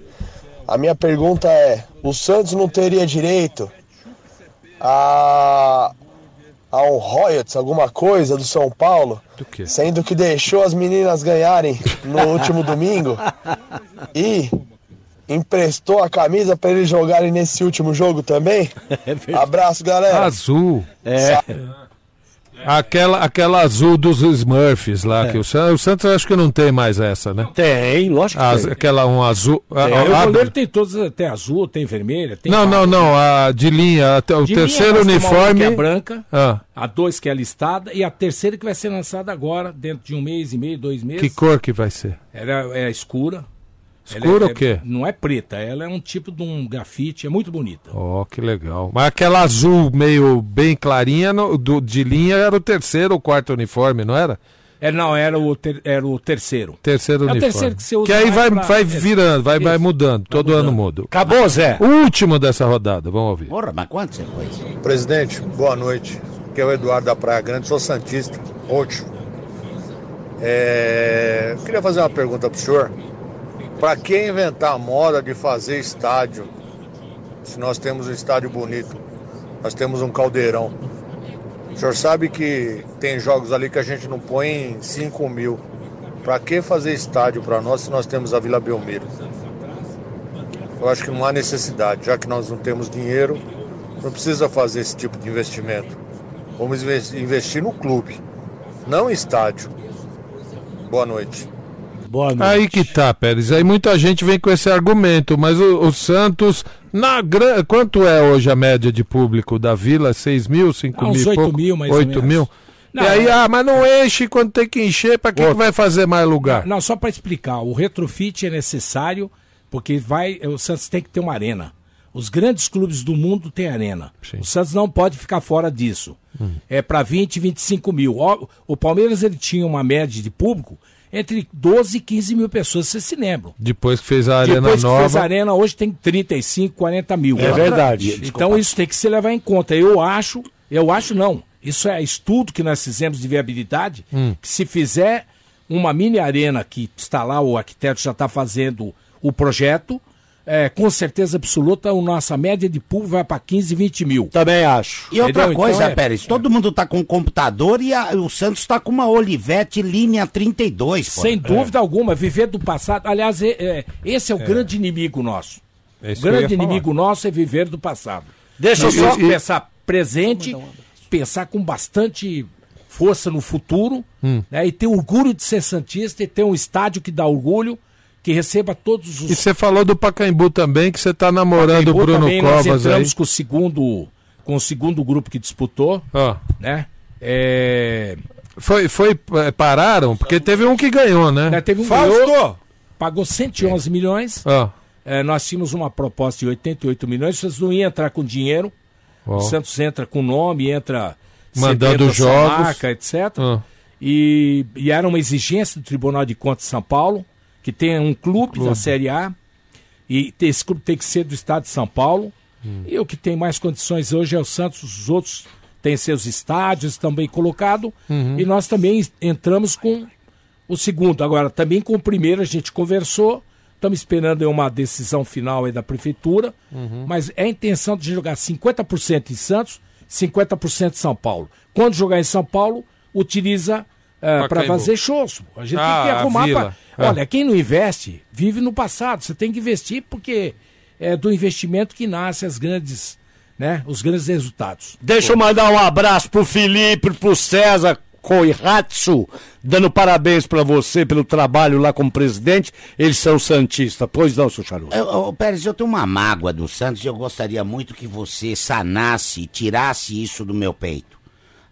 A minha pergunta é: o Santos não teria direito a, a um Royals, alguma coisa do São Paulo, Do sendo que deixou as meninas ganharem no último (laughs) domingo e emprestou a camisa para eles jogarem nesse último jogo também? (laughs) Abraço, galera. Azul. É. Aquela, aquela azul dos Smurfs lá, que o, o Santos acho que não tem mais essa, né? Tem, lógico que As- tem. aquela um azul. a- É, a- o a- goleiro tem todas, tem azul, tem vermelha, tem não, não, não, a de linha, até o De linha, terceiro uma uniforme. que é branca, Ah, a dois que é listada e a terceira que vai ser lançada agora, dentro de um mês e meio, dois meses. que cor que vai ser? Ela é escura. Escura é- o quê? Não é preta, ela é um tipo de um grafite, é muito bonita. Ó, que legal. Mas aquela azul meio bem clarinha no- do, de linha era o terceiro ou quarto uniforme, não era? É, não, era o, ter- era o terceiro. Terceiro É o uniforme. terceiro que você usa aí mais vai, pra- vai virando, vai, vai mudando. Todo ano muda. Acabou, Zé. O último dessa rodada, vamos ouvir. Porra, mas quanto você pôs? Presidente, boa noite. Aqui é o Eduardo da Praia Grande, sou Santista, roxo. É, Queria fazer uma pergunta para o senhor. Para que inventar a moda de fazer estádio? Se nós temos um estádio bonito, nós temos um caldeirão. O senhor sabe que tem jogos ali que a gente não põe 5 mil. Para que fazer estádio para nós se nós temos a Vila Belmiro? Eu acho que não há necessidade, já que nós não temos dinheiro, não precisa fazer esse tipo de investimento. Vamos inves- investir no clube, não em estádio. Boa noite. Boa Aí que tá, Pérez. Aí muita gente vem com esse argumento, mas o, o Santos, na gran... quanto é hoje a média de público da Vila? 6 mil, 5 Ah, uns mil? e 8 pouco? mil, mais ou 8 menos. mil? Não, e aí, ah, mas não enche quando tem que encher, pra que, que vai fazer mais lugar? Não, só para explicar, o retrofit é necessário porque vai, o Santos tem que ter uma arena. Os grandes clubes do mundo têm arena. O Santos não pode ficar fora disso. É para 20, 25 mil. Ó, O Palmeiras ele tinha uma média de público entre 12 e 15 mil pessoas, vocês se lembram. Depois que fez a arena Depois que nova. fez a arena, hoje tem 35, 40 mil. É verdade. Então isso tem que se levar em conta. Eu acho, eu acho não. Isso é estudo que nós fizemos de viabilidade, Hum. que se fizer uma mini arena que está lá, o arquiteto já está fazendo o projeto, é, com certeza absoluta, a nossa média de público vai para 15, 20 mil. Também acho. E outra Entendeu? coisa, Então é- Pérez, todo mundo tá com computador e a- o Santos tá com uma Olivetti linha 32, pô. Sem dúvida alguma, viver do passado. Aliás, é- é, esse é o grande inimigo nosso. É o eu grande inimigo nosso é viver do passado. Deixa eu Nós só- que pensar presente, pensar com bastante força no futuro, Hum. né, e ter orgulho de ser santista e ter um estádio que dá orgulho, que receba todos os E você falou do Pacaembu também, que você tá namorando o Bruno também nós Covas aí. entramos com o segundo com o segundo grupo que disputou, Ó. né? É, Foi, foi, eh, pararam? Porque teve um que ganhou, né? né, teve um Fausto! ganhou, pagou 111 milhões. Ó. É, nós tínhamos uma proposta de 88 milhões, vocês não iam entrar com dinheiro. Ó. O Santos entra com nome, entra Mandando jogos. marca, etc. Ah. E, e era uma exigência do Tribunal de Contas de São Paulo, que tenha um clube, da Clube. Série A, e esse clube tem que ser do Estado de São Paulo. Hum. E o que tem mais condições hoje é o Santos, os outros têm seus estádios também colocados. Uhum. E nós também entramos com o segundo. Agora, também com o primeiro a gente conversou. Estamos esperando uma decisão final da prefeitura. Uhum. Mas é a intenção de jogar 50% em Santos, 50% em São Paulo. Quando jogar em São Paulo, utiliza para Pacaembu. fazer shows. A gente Ah, tem que a arrumar. Pra- É. Olha, quem não investe, vive no passado. Você tem que investir porque é do investimento que nascem as grandes, né, os grandes resultados. Deixa eu mandar um abraço pro Felipe, pro César Koiratsu, dando parabéns pra você pelo trabalho lá como presidente. Eles são santistas. Pois não, seu Charuto. Eu, eu, Pérez, eu tenho uma mágoa do Santos e eu gostaria muito que você sanasse, tirasse isso do meu peito.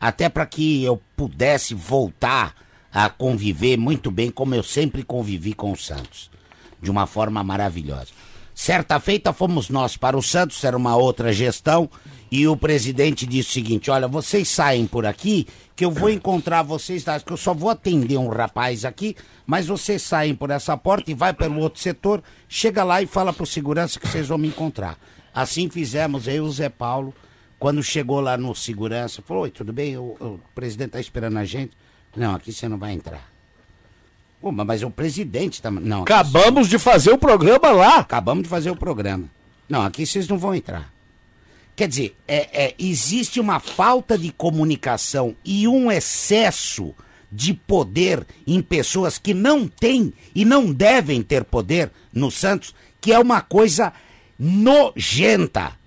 Até para que eu pudesse voltar a conviver muito bem como eu sempre convivi com o Santos. De uma forma maravilhosa. Certa feita fomos nós para o Santos, era uma outra gestão, e o presidente disse o seguinte: olha, vocês saem por aqui, que eu vou encontrar vocês, que eu só vou atender um rapaz aqui, mas vocês saem por essa porta e vai pelo outro setor, chega lá e fala pro segurança que vocês vão me encontrar. Assim fizemos, eu e o Zé Paulo, quando chegou lá no segurança, falou: Oi, tudo bem? O, o presidente tá esperando a gente. Não, aqui você não vai entrar. Pô, mas- o presidente tá. Não, aqui Acabamos de fazer o programa lá. Acabamos de fazer o programa. Não, aqui vocês não vão entrar. Quer dizer, é, é, existe uma falta de comunicação e um excesso de poder em pessoas que não têm e não devem ter poder no Santos, que é uma coisa nojenta.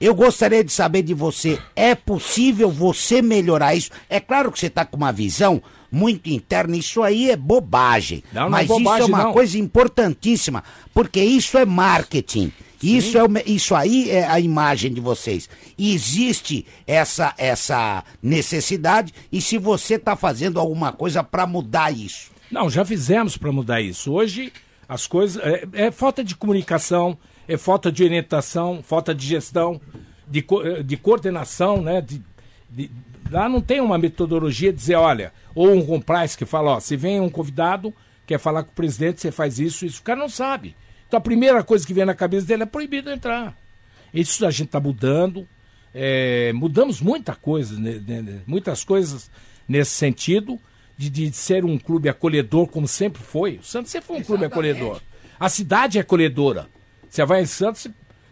Eu gostaria de saber de você, é possível você melhorar isso? É claro que você está com uma visão muito interna, isso aí é bobagem. Não, não é mas bobagem, isso é uma não. coisa importantíssima, porque isso é marketing. Isso, é, isso aí é a imagem de vocês. E existe essa, essa necessidade, e se você está fazendo alguma coisa para mudar isso? Não, já fizemos para mudar isso. Hoje as coisas é, é falta de comunicação, é falta de orientação, falta de gestão, de, eh, de coordenação, né? De, de- lá não tem uma metodologia de dizer, olha, ou um compliance que fala, ó, se vem um convidado, quer falar com o presidente, você faz isso, isso. O cara não sabe. Então a primeira coisa que vem na cabeça dele é proibido entrar. Isso a gente está mudando. é, mudamos muita coisa, né, né, né, muitas coisas nesse sentido de, de ser um clube acolhedor, como sempre foi. O Santos sempre foi um clube acolhedor. A cidade é acolhedora. Você vai em Santos,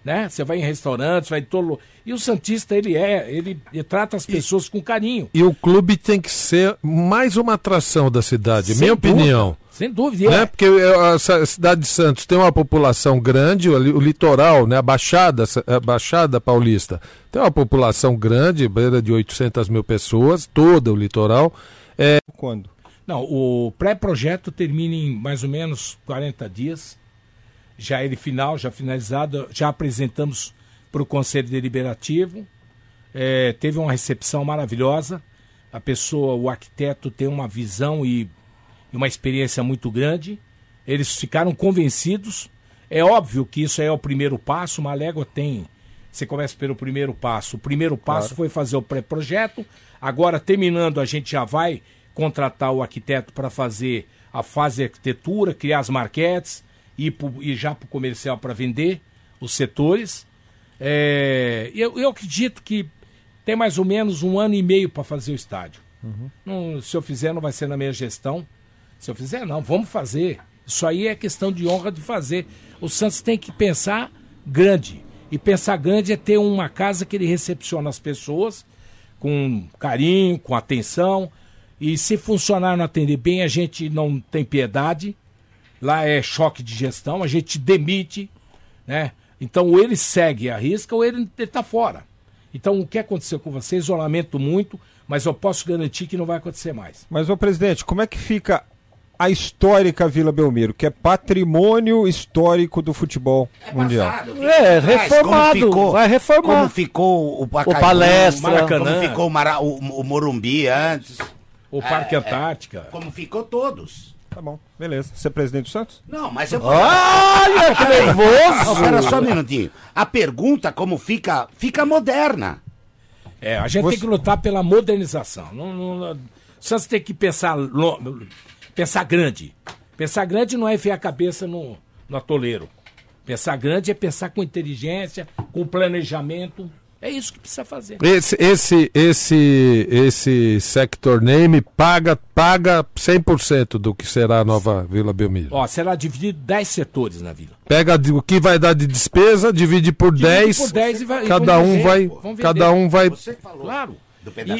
né? Você vai em restaurantes, vai em todo E o Santista, ele é, ele, ele trata as pessoas com carinho. E o clube tem que ser mais uma atração da cidade, Sem minha dúvida, opinião. Sem dúvida. Né? é. Porque eh, a cidade de Santos tem uma população grande, o litoral, né? a, Baixada, a Baixada Paulista, tem uma população grande, beira de 800 mil pessoas, todo o litoral. É... Quando? Não, o pré-projeto termina em mais ou menos 40 dias. Já ele final, já finalizado, já apresentamos para o Conselho Deliberativo. É, teve uma recepção maravilhosa. A pessoa, o arquiteto, tem uma visão e, uma experiência muito grande. Eles ficaram convencidos. É óbvio que isso é o primeiro passo. Uma légua tem. Você começa pelo primeiro passo. O primeiro passo Claro. foi fazer o pré-projeto. Agora, terminando, a gente já vai contratar o arquiteto para fazer a fase de arquitetura, criar as marquetes, ir, pro, ir já para o comercial para vender os setores. É, eu, eu acredito que tem mais ou menos um ano e meio para fazer o estádio. Não, se eu fizer, não vai ser na minha gestão. Se eu fizer, não, vamos fazer. Isso aí é questão de honra de fazer. O Santos tem que pensar grande. E pensar grande é ter uma casa que ele recepciona as pessoas com carinho, com atenção. E se funcionar não atender bem, a gente não tem piedade. Lá é choque de gestão, a gente demite, né? Então, ou ele segue a risca ou ele está fora. Então, o que aconteceu com você? Isolamento muito, mas eu posso garantir que não vai acontecer mais. Mas, ô presidente, como é que fica a histórica Vila Belmiro, que é patrimônio histórico do futebol mundial? É, Mas reformado, como ficou- vai reformar. Como ficou o Pacaembu, Palestra. Como Maracanã. ficou o, Mara- o, o Morumbi antes. O Parque É, é. Antártica. Como ficou todos. Tá bom, beleza. Você é presidente do Santos? Não, mas eu... Olha que nervoso! Espera só um minutinho. A pergunta como fica, fica moderna. É, a gente Você- tem que lutar pela modernização. Não, não, não- o Santos tem que pensar, lo- pensar grande. Pensar grande não é enfiar a cabeça no, no atoleiro. Pensar grande é pensar com inteligência, com planejamento. É isso que precisa fazer. Esse, esse, esse, esse sector name paga, paga 100% do que será a nova Vila Belmiro. Ó, será dividido em 10 setores na vila. Pega o que vai dar de despesa, divide por Divide 10, por 10 e vai- cada um vender, vai, cada um vai Claro. Do pedacinho.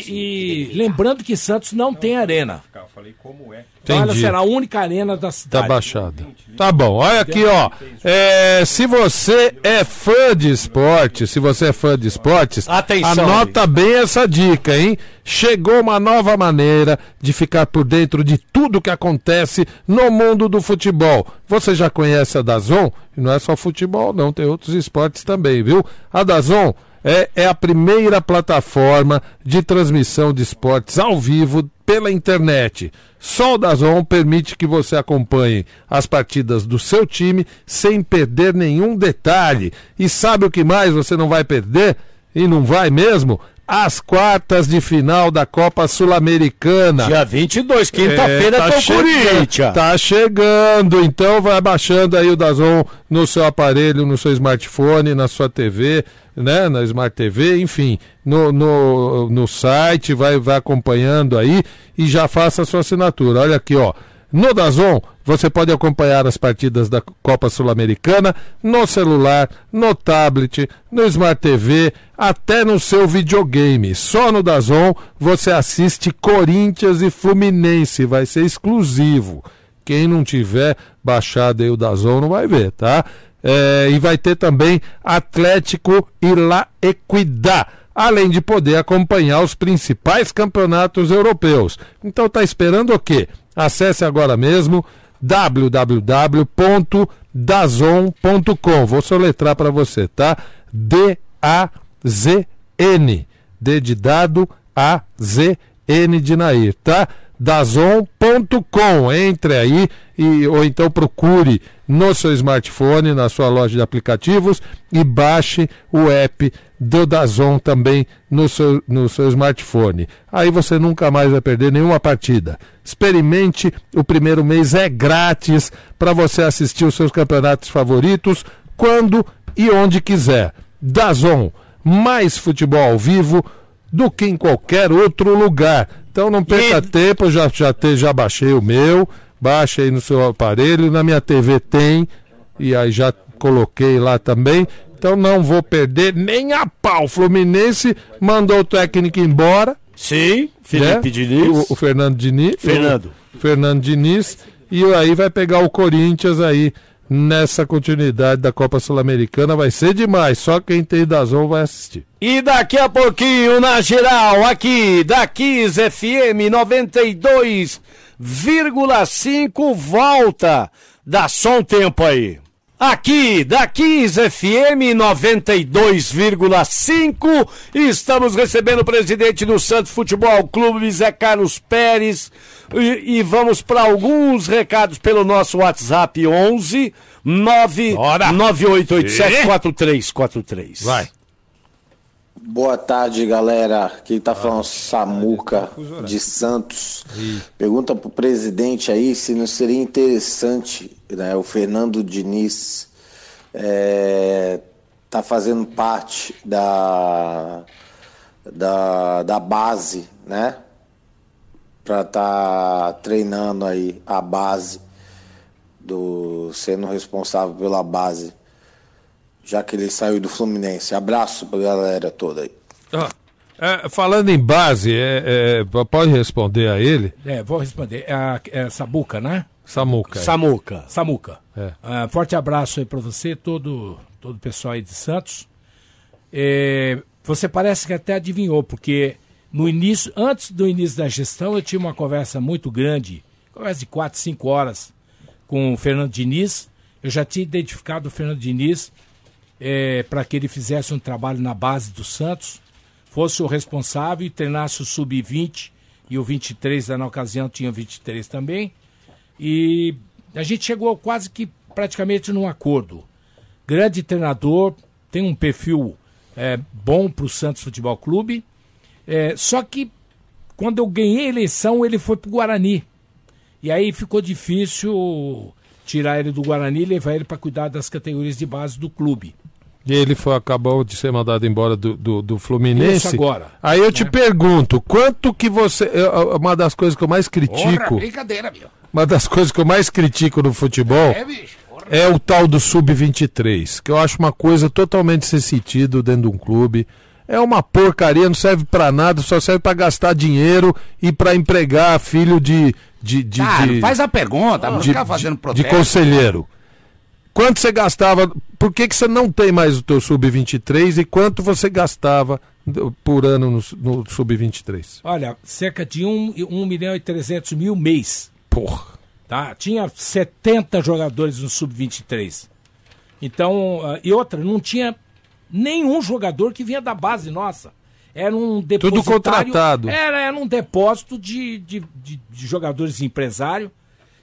E, e lembrando que Santos não tem arena. Eu falei como é. Então ela será a única arena da Tá cidade. baixada. Tá bom, olha aqui, ó. É, se você é fã de esporte, se você é fã de esportes, Atenção, anota bem essa dica, hein? Chegou uma nova maneira de ficar por dentro de tudo que acontece no mundo do futebol. Você já conhece a Dazon? E não é só futebol, não, tem outros esportes também, viu? A Dazon é, é a primeira plataforma de transmissão de esportes ao vivo pela internet. Só o Dazon permite que você acompanhe as partidas do seu time sem perder nenhum detalhe. E sabe o que mais você não vai perder? E não vai mesmo? As quartas de final da Copa Sul-Americana. Dia 22, quinta-feira, É, tá o Corinthians. Tá chegando, então vai baixando aí o Dazon no seu aparelho, no seu smartphone, na sua TV, né, na Smart TV, enfim, no, no, no site, vai, vai acompanhando aí e já faça a sua assinatura. Olha aqui, ó. No Dazon, você pode acompanhar as partidas da Copa Sul-Americana no celular, no tablet, no Smart TV, até no seu videogame. Só no Dazon você assiste Corinthians e Fluminense, vai ser exclusivo. Quem não tiver baixado aí o Dazon não vai ver, tá? É, e vai ter também Atlético e La Equidad além de poder acompanhar os principais campeonatos europeus. Então tá esperando o quê? Acesse agora mesmo www.dazon.com. Vou soletrar para você, tá? D A Z N. D de dado A Z N de Nair, tá? Dazon.com. Entre aí e, ou então procure no seu smartphone, na sua loja de aplicativos e baixe o app do Dazon também no seu, no seu smartphone. Aí você nunca mais vai perder nenhuma partida. Experimente, o primeiro mês é grátis para você assistir os seus campeonatos favoritos quando e onde quiser. Dazon, mais futebol ao vivo do que em qualquer outro lugar. Então não perca tempo, eu já, já, te, já baixei o meu, baixa aí no seu aparelho, na minha TV tem, e aí já coloquei lá também. Então não vou perder nem a pau. O Fluminense mandou o técnico embora. Sim, Felipe né? Diniz. O, o Fernando Diniz. Fernando. O Fernando Diniz. E aí vai pegar o Corinthians aí nessa continuidade da Copa Sul-Americana. Vai ser demais. Só quem tem Dazon vai assistir. E daqui a pouquinho, na geral, aqui da Kiss FM 92,5, volta. Dá só um tempo aí. Aqui da Kiss FM 92,5, estamos recebendo o presidente do Santos Futebol Clube, Zé Carlos Pérez, e, e vamos para alguns recados pelo nosso WhatsApp 11 99887 4343. Vai. Boa tarde, galera. Quem tá falando Samuca de Santos. Pergunta pro presidente aí se não seria interessante, né, o Fernando Diniz é, tá fazendo parte da, da, da base, né? Pra tá treinando aí a base do sendo responsável pela base já que ele saiu do Fluminense. Abraço pra galera toda aí. Ah, é, falando em base, é, é, pode responder a ele? É, vou responder. É, a- é Sabuca, né? Samuca. é. Samuca. Samuca. É. Ah, forte abraço aí pra você, todo, todo o pessoal aí de Santos. É, você parece que até adivinhou, porque no início, antes do início da gestão, eu tinha uma conversa muito grande, conversa de 4, 5 horas, com o Fernando Diniz. Eu já tinha identificado o Fernando Diniz para que ele fizesse um trabalho na base do Santos, fosse o responsável e treinasse o sub-20 e o 23, na ocasião tinha o 23 também. E a gente chegou quase que praticamente num acordo. Grande treinador, tem um perfil é, bom para o Santos Futebol Clube. É, só que quando eu ganhei a eleição, ele foi para o Guarani. E aí ficou difícil tirar ele do Guarani e levar ele para cuidar das categorias de base do clube. E ele foi, acabou de ser mandado embora do, do, do Fluminense. Isso agora, Aí eu te né? pergunto, quanto que você. eu- Uma das coisas que eu mais critico. brincadeira, meu. Uma das coisas que eu mais critico no futebol É, bicho. é o tal do sub-23, que eu acho uma coisa totalmente sem sentido dentro de um clube. É uma porcaria, não serve pra nada, só serve pra gastar dinheiro e pra empregar filho de. de, de, Cara, de- faz a pergunta, não de, ficar fazendo de protesto. conselheiro. Quanto você gastava? Por que, que você não tem mais o teu sub-23 e quanto você gastava por ano no, no sub-23? Olha, cerca de 1, um, milhão e 300 mil mês. Porra. Tá? Tinha 70 jogadores no Sub-23. Então, ah, e outra, não tinha nenhum jogador que vinha da base nossa. Era um depositário... contratado. Era, era um depósito de, de, de, de jogadores empresário.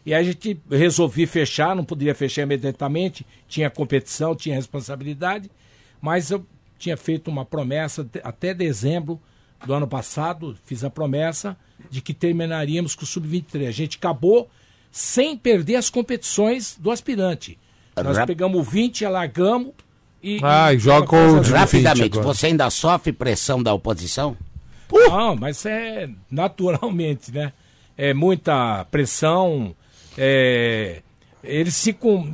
E aí a gente resolvi fechar, não poderia fechar imediatamente, tinha competição, tinha responsabilidade, mas eu tinha feito uma promessa até dezembro do ano passado, fiz a promessa de que terminaríamos com o Sub-23. A gente acabou sem perder as competições do aspirante. Nós Rap- pegamos o 20, alargamos e. Ah, e joga com o Rapidamente, agora. você ainda sofre pressão da oposição? Não, mas é naturalmente, né? É muita pressão. é, eles ficam.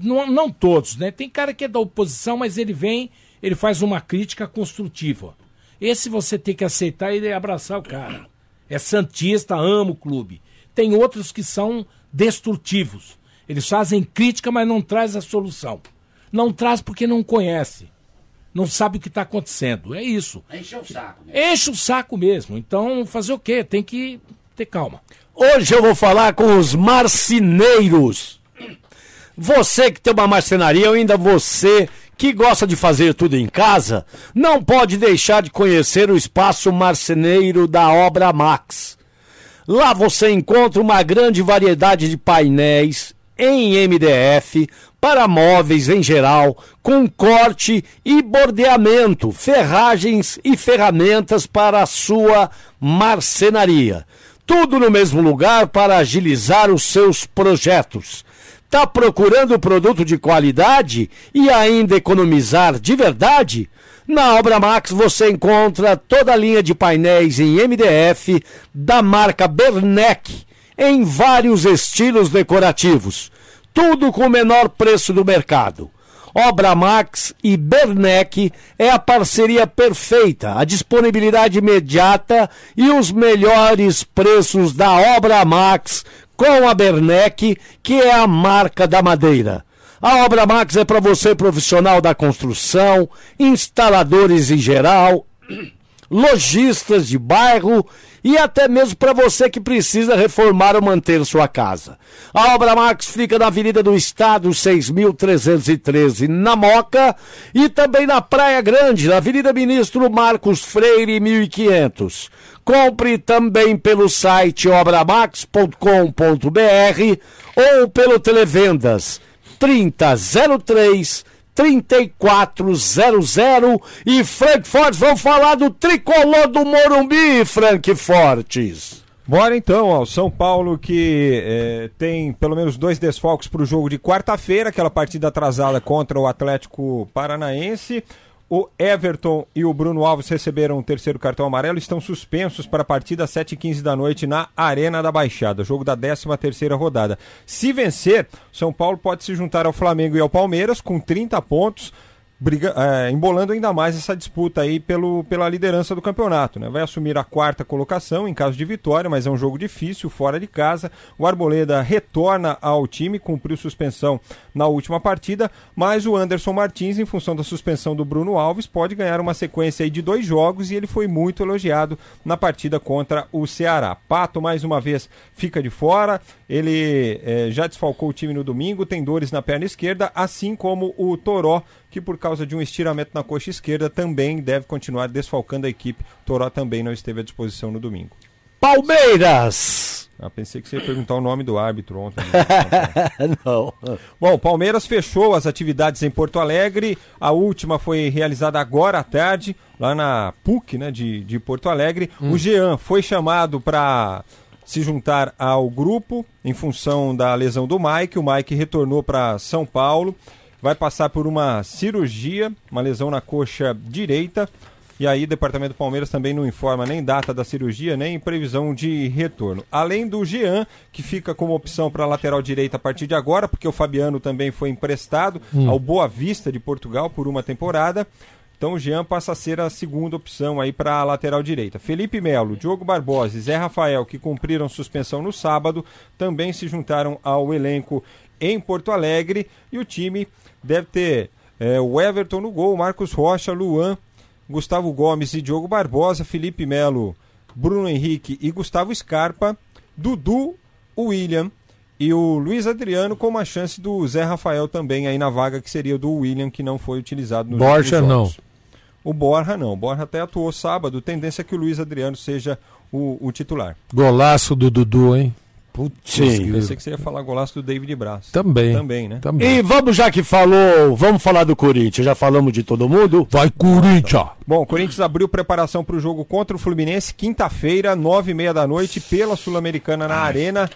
Não, não todos, né? Tem cara que é da oposição, mas ele vem, ele faz uma crítica construtiva. Esse você tem que aceitar e abraçar o cara. É santista, ama o clube. Tem outros que são destrutivos. Eles fazem crítica, mas não traz a solução. Não traz porque não conhece. Não sabe o que está acontecendo. É isso. Encheu o saco. né? Enche o saco mesmo. Então, fazer o quê? Tem que ter calma. Hoje eu vou falar com os marceneiros. Você que tem uma marcenaria, ou ainda você que gosta de fazer tudo em casa, não pode deixar de conhecer o espaço marceneiro da Obra Max. Lá você encontra uma grande variedade de painéis em MDF para móveis em geral, com corte e bordeamento, ferragens e ferramentas para a sua marcenaria. Tudo no mesmo lugar para agilizar os seus projetos. Tá procurando produto de qualidade e ainda economizar de verdade? Na Obra Max você encontra toda a linha de painéis em MDF da marca Bernec em vários estilos decorativos. tudo com o menor preço do mercado. Obra Max e Bernec é a parceria perfeita, a disponibilidade imediata e os melhores preços da Obra Max com a Bernec, que é a marca da madeira. A Obra Max é para você profissional da construção, instaladores em geral, lojistas de bairro e até mesmo para você que precisa reformar ou manter sua casa. A Obra Max fica na Avenida do Estado, 6.313, na Moca, e também na Praia Grande, na Avenida Ministro Marcos Freire, 1500. Compre também pelo site obramax.com.br ou pelo Televendas 3003 3400 e Frank Fortes. Vamos falar do tricolor do Morumbi, Frank Fortes. Bora então, ó, o São Paulo que eh, tem pelo menos dois desfalques para o jogo de quarta-feira, aquela partida atrasada contra o Atlético Paranaense. O Everton e o Bruno Alves receberam o terceiro cartão amarelo. Estão suspensos para a partida às 7h15 da noite na Arena da Baixada, jogo da 13 terceira rodada. Se vencer, São Paulo pode se juntar ao Flamengo e ao Palmeiras com 30 pontos, briga, é, embolando ainda mais essa disputa aí pelo, pela liderança do campeonato. Né? Vai assumir a quarta colocação em caso de vitória, mas é um jogo difícil, fora de casa. O Arboleda retorna ao time, cumpriu suspensão na última partida, mas o Anderson Martins, em função da suspensão do Bruno Alves, pode ganhar uma sequência aí de dois jogos e ele foi muito elogiado na partida contra o Ceará. Pato, mais uma vez, fica de fora. Ele eh, já desfalcou o time no domingo, tem dores na perna esquerda, assim como o Toró, que por causa de um estiramento na coxa esquerda também deve continuar desfalcando a equipe. Toró também não esteve à disposição no domingo. Palmeiras! Ah, pensei que você ia perguntar o nome do árbitro ontem. (laughs) não. Bom, Palmeiras fechou as atividades em Porto Alegre. A última foi realizada agora à tarde, lá na PUC né, de, de Porto Alegre. Hum. O Jean foi chamado para se juntar ao grupo em função da lesão do Mike. O Mike retornou para São Paulo. Vai passar por uma cirurgia, uma lesão na coxa direita. E aí, o Departamento Palmeiras também não informa nem data da cirurgia, nem previsão de retorno. Além do Jean, que fica como opção para a lateral direita a partir de agora, porque o Fabiano também foi emprestado Hum. ao Boa Vista de Portugal por uma temporada. Então o Jean passa a ser a segunda opção aí para a lateral direita. Felipe Melo, Diogo Barbosa e Zé Rafael, que cumpriram suspensão no sábado, também se juntaram ao elenco em Porto Alegre. E o time deve ter eh, o Everton no gol, Marcos Rocha, Luan, Gustavo Gomes e Diogo Barbosa, Felipe Melo, Bruno Henrique e Gustavo Scarpa, Dudu, William e o Luiz Adriano com uma chance do Zé Rafael também aí na vaga que seria do William que não foi utilizado nos Borja não. O Borja não. O Borja até atuou sábado. Tendência é que o Luiz Adriano seja o, o titular. Golaço do Dudu, hein? Putz, Sim. Pensei que você ia falar golaço do David Braz. Também. Também, né? E vamos, já que falou, vamos falar do Corinthians. Já falamos de todo mundo? Vai, Corinthians! Bom, o Corinthians abriu preparação para o jogo contra o Fluminense, quinta-feira, nove e meia da noite, pela Sul-Americana na Arena.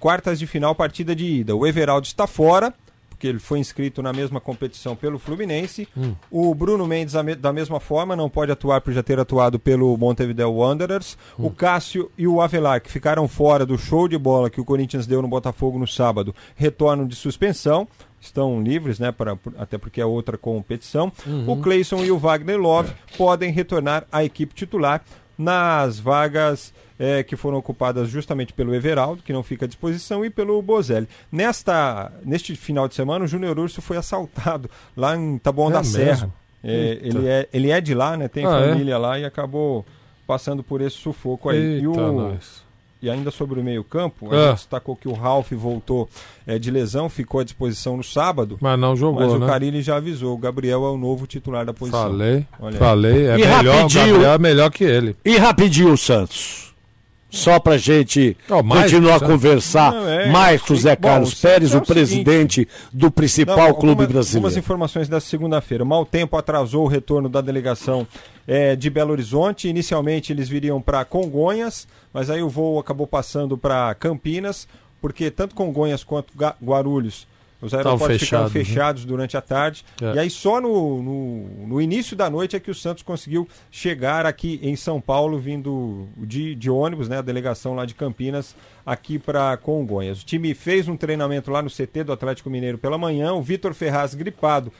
Quartas de final, partida de ida. O Everaldo está fora, porque ele foi inscrito na mesma competição pelo Fluminense. Hum. O Bruno Mendes, da mesma forma, não pode atuar por já ter atuado pelo Montevideo Wanderers. O Cássio e o Avelar, que ficaram fora do show de bola que o Corinthians deu no Botafogo no sábado, retornam de suspensão. Estão livres, né? Para, até porque é outra competição. Uhum. O Cleison e o Wagner Love podem retornar à equipe titular nas vagas eh, que foram ocupadas justamente pelo Everaldo, que não fica à disposição, e pelo Bozelli. Nesta, neste final de semana, o Júnior Urso foi assaltado lá em Taboão É da mesmo? Serra. Eita. ele, é, ele é de lá, né? Tem Ah, é? família lá e acabou passando por esse sufoco aí. e, Eita, o, nós. e ainda sobre o meio-campo, a Ah. gente destacou que o Ralf voltou eh, de lesão, ficou à disposição no sábado. Mas não jogou, Mas o né? Carilli já avisou, o Gabriel é o novo titular da posição. Falei, Olha falei. É E melhor, o rapidinho- Gabriel é melhor que ele. E rapidinho, Santos. Só pra gente mais continuar a Santos. conversar Não, é, mais com o Zé bom, Carlos o Pérez, Santos o é o seguinte- presidente do principal Não, clube alguma- brasileiro. Algumas informações dessa segunda-feira. O mau tempo atrasou o retorno da delegação eh, de Belo Horizonte. Inicialmente eles viriam para Congonhas, mas aí o voo acabou passando para Campinas, porque tanto Congonhas quanto Guarulhos Os aeroportos ficaram fechados, né? fechados durante a tarde. É. E aí só no, no, no início da noite é que o Santos conseguiu chegar aqui em São Paulo, vindo de, de ônibus, né? A delegação lá de Campinas, aqui para Congonhas. O time fez um treinamento lá no CT do Atlético Mineiro pela manhã. O Vitor Ferraz, gripado,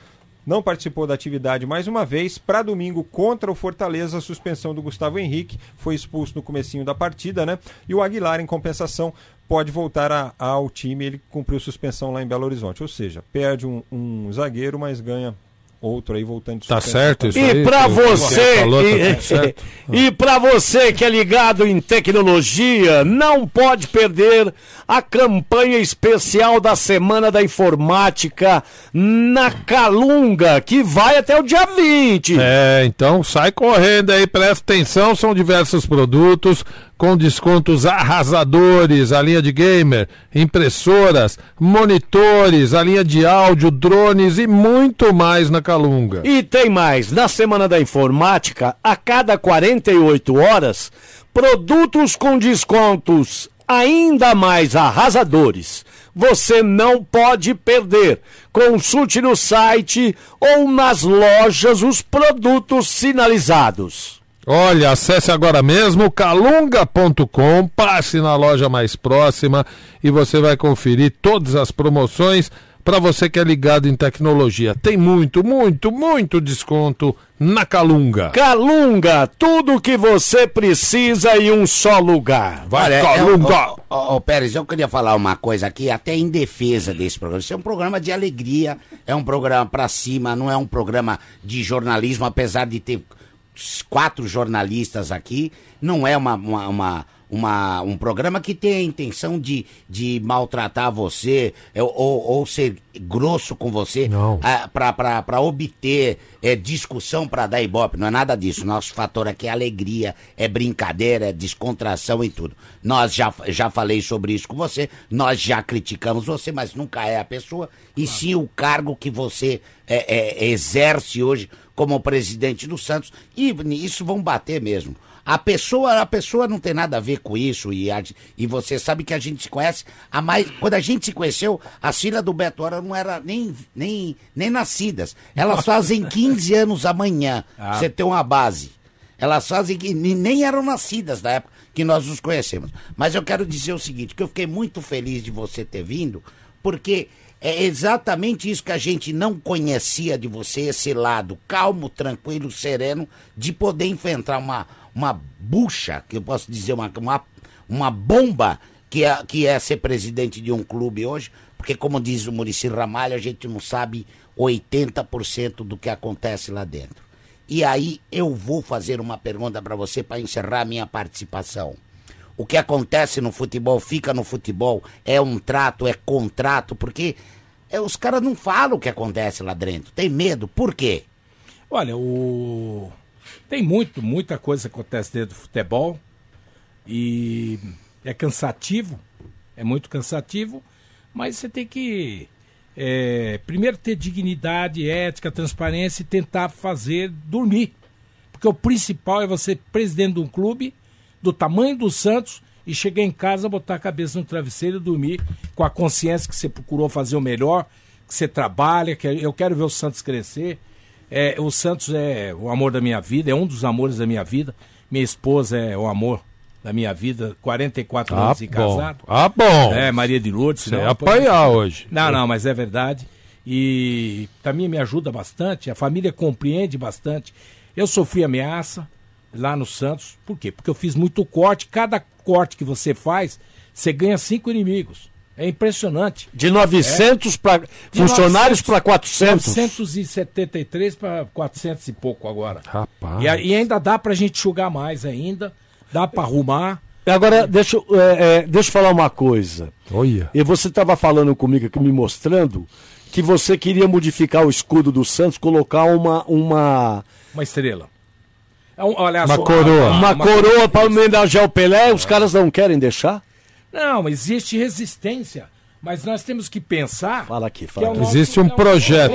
não participou da atividade mais uma vez. Para domingo, contra o Fortaleza, a suspensão do Gustavo Henrique, foi expulso no comecinho da partida, né? E o Aguilar, em compensação, pode voltar a- ao time. Ele cumpriu suspensão lá em Belo Horizonte. Ou seja, perde um, um zagueiro, mas ganha outro aí voltando de Tá certo isso? E que você, falou, tá e, e para você que é ligado em tecnologia, não pode perder a campanha especial da Semana da Informática na Calunga, que vai até o dia 20. É, então sai correndo aí, presta atenção, são diversos produtos com descontos arrasadores, a linha de gamer, impressoras, monitores, a linha de áudio, drones e muito mais na Calunga. E tem mais, na Semana da Informática, a cada 48 horas, produtos com descontos ainda mais arrasadores. Você não pode perder. Consulte no site ou nas lojas os produtos sinalizados. Olha, acesse agora mesmo calunga.com, passe na loja mais próxima e você vai conferir todas as promoções para você que é ligado em tecnologia. Tem muito, muito, muito desconto na Calunga. Calunga, tudo o que você precisa em um só lugar. Vai, Olha, Calunga! eu- Ô, ô, ô, Pérez, eu queria falar uma coisa aqui, até em defesa desse programa. Isso é um programa de alegria, é um programa pra cima, não é um programa de jornalismo, apesar de ter quatro jornalistas aqui, não é uma, uma, uma- uma- um programa que tem a intenção de, de maltratar você é, ou, ou ser grosso com você pra obter é, discussão pra dar ibope. Não é nada disso. Nosso fator aqui é alegria, é brincadeira, é descontração e tudo. Nós já, já falei sobre isso com você, nós já criticamos você, mas nunca é a pessoa, e sim o cargo que você é, é, exerce hoje como presidente do Santos. E isso vão bater mesmo. A pessoa, a pessoa não tem nada a ver com isso e, a- e você sabe que a gente se conhece há mais. Quando a gente se conheceu, as filhas do Beto Hora não eram nem, nem, nem nascidas. Elas fazem (laughs) 15 anos amanhã. Ah. Você tem uma base. Elas fazem que nem nem eram nascidas na época que nós nos conhecemos. Mas eu quero dizer o seguinte, que eu fiquei muito feliz de você ter vindo, porque é exatamente isso que a gente não conhecia de você, esse lado calmo, tranquilo, sereno, de poder enfrentar uma, uma bucha, que eu posso dizer, uma, uma, uma bomba que é, que é ser presidente de um clube hoje, porque como diz o Murici Ramalho, a gente não sabe 80% do que acontece lá dentro. E aí eu vou fazer uma pergunta para você para encerrar minha participação. O que acontece no futebol fica no futebol, é um trato, é contrato, porque é, os caras não falam o que acontece lá dentro. Tem medo, por quê? Olha, o... tem muito, muita coisa que acontece dentro do futebol e é cansativo, é muito cansativo, mas você tem que é, primeiro ter dignidade, ética, transparência e tentar fazer dormir. Porque o principal é você, presidente de um clube, do tamanho do Santos, e chegar em casa, botar a cabeça no travesseiro e dormir com a consciência que você procurou fazer o melhor, que você trabalha, que eu quero ver o Santos crescer. É, o Santos é o amor da minha vida, é um dos amores da minha vida. Minha esposa é o amor da minha vida, 44 Ah, anos de casado. Ah, bom. É, Maria de Lourdes. Você senão ia apanhar hoje. Não, não, mas é verdade. E também me ajuda bastante, a família compreende bastante. Eu sofri ameaça lá no Santos, por quê? Porque eu fiz muito corte, cada corte que você faz, você ganha cinco inimigos. É impressionante. De 900 pra- De funcionários 900 pra 400. 973 para 400 e pouco agora. Rapaz. E, a- e ainda dá pra gente enxugar mais ainda, dá pra arrumar. Agora, deixa, eu- é, é, deixa eu falar uma coisa. Olha. E você estava falando comigo aqui, me mostrando, que você queria modificar o escudo do Santos, colocar uma. Uma, Uma estrela. É um- olha uma só, coroa. a- Uma, a- coroa para homenagear o Pelé, os caras não querem deixar? Não, existe resistência. Mas nós temos que pensar. Fala aqui, fala aqui. Existe um projeto.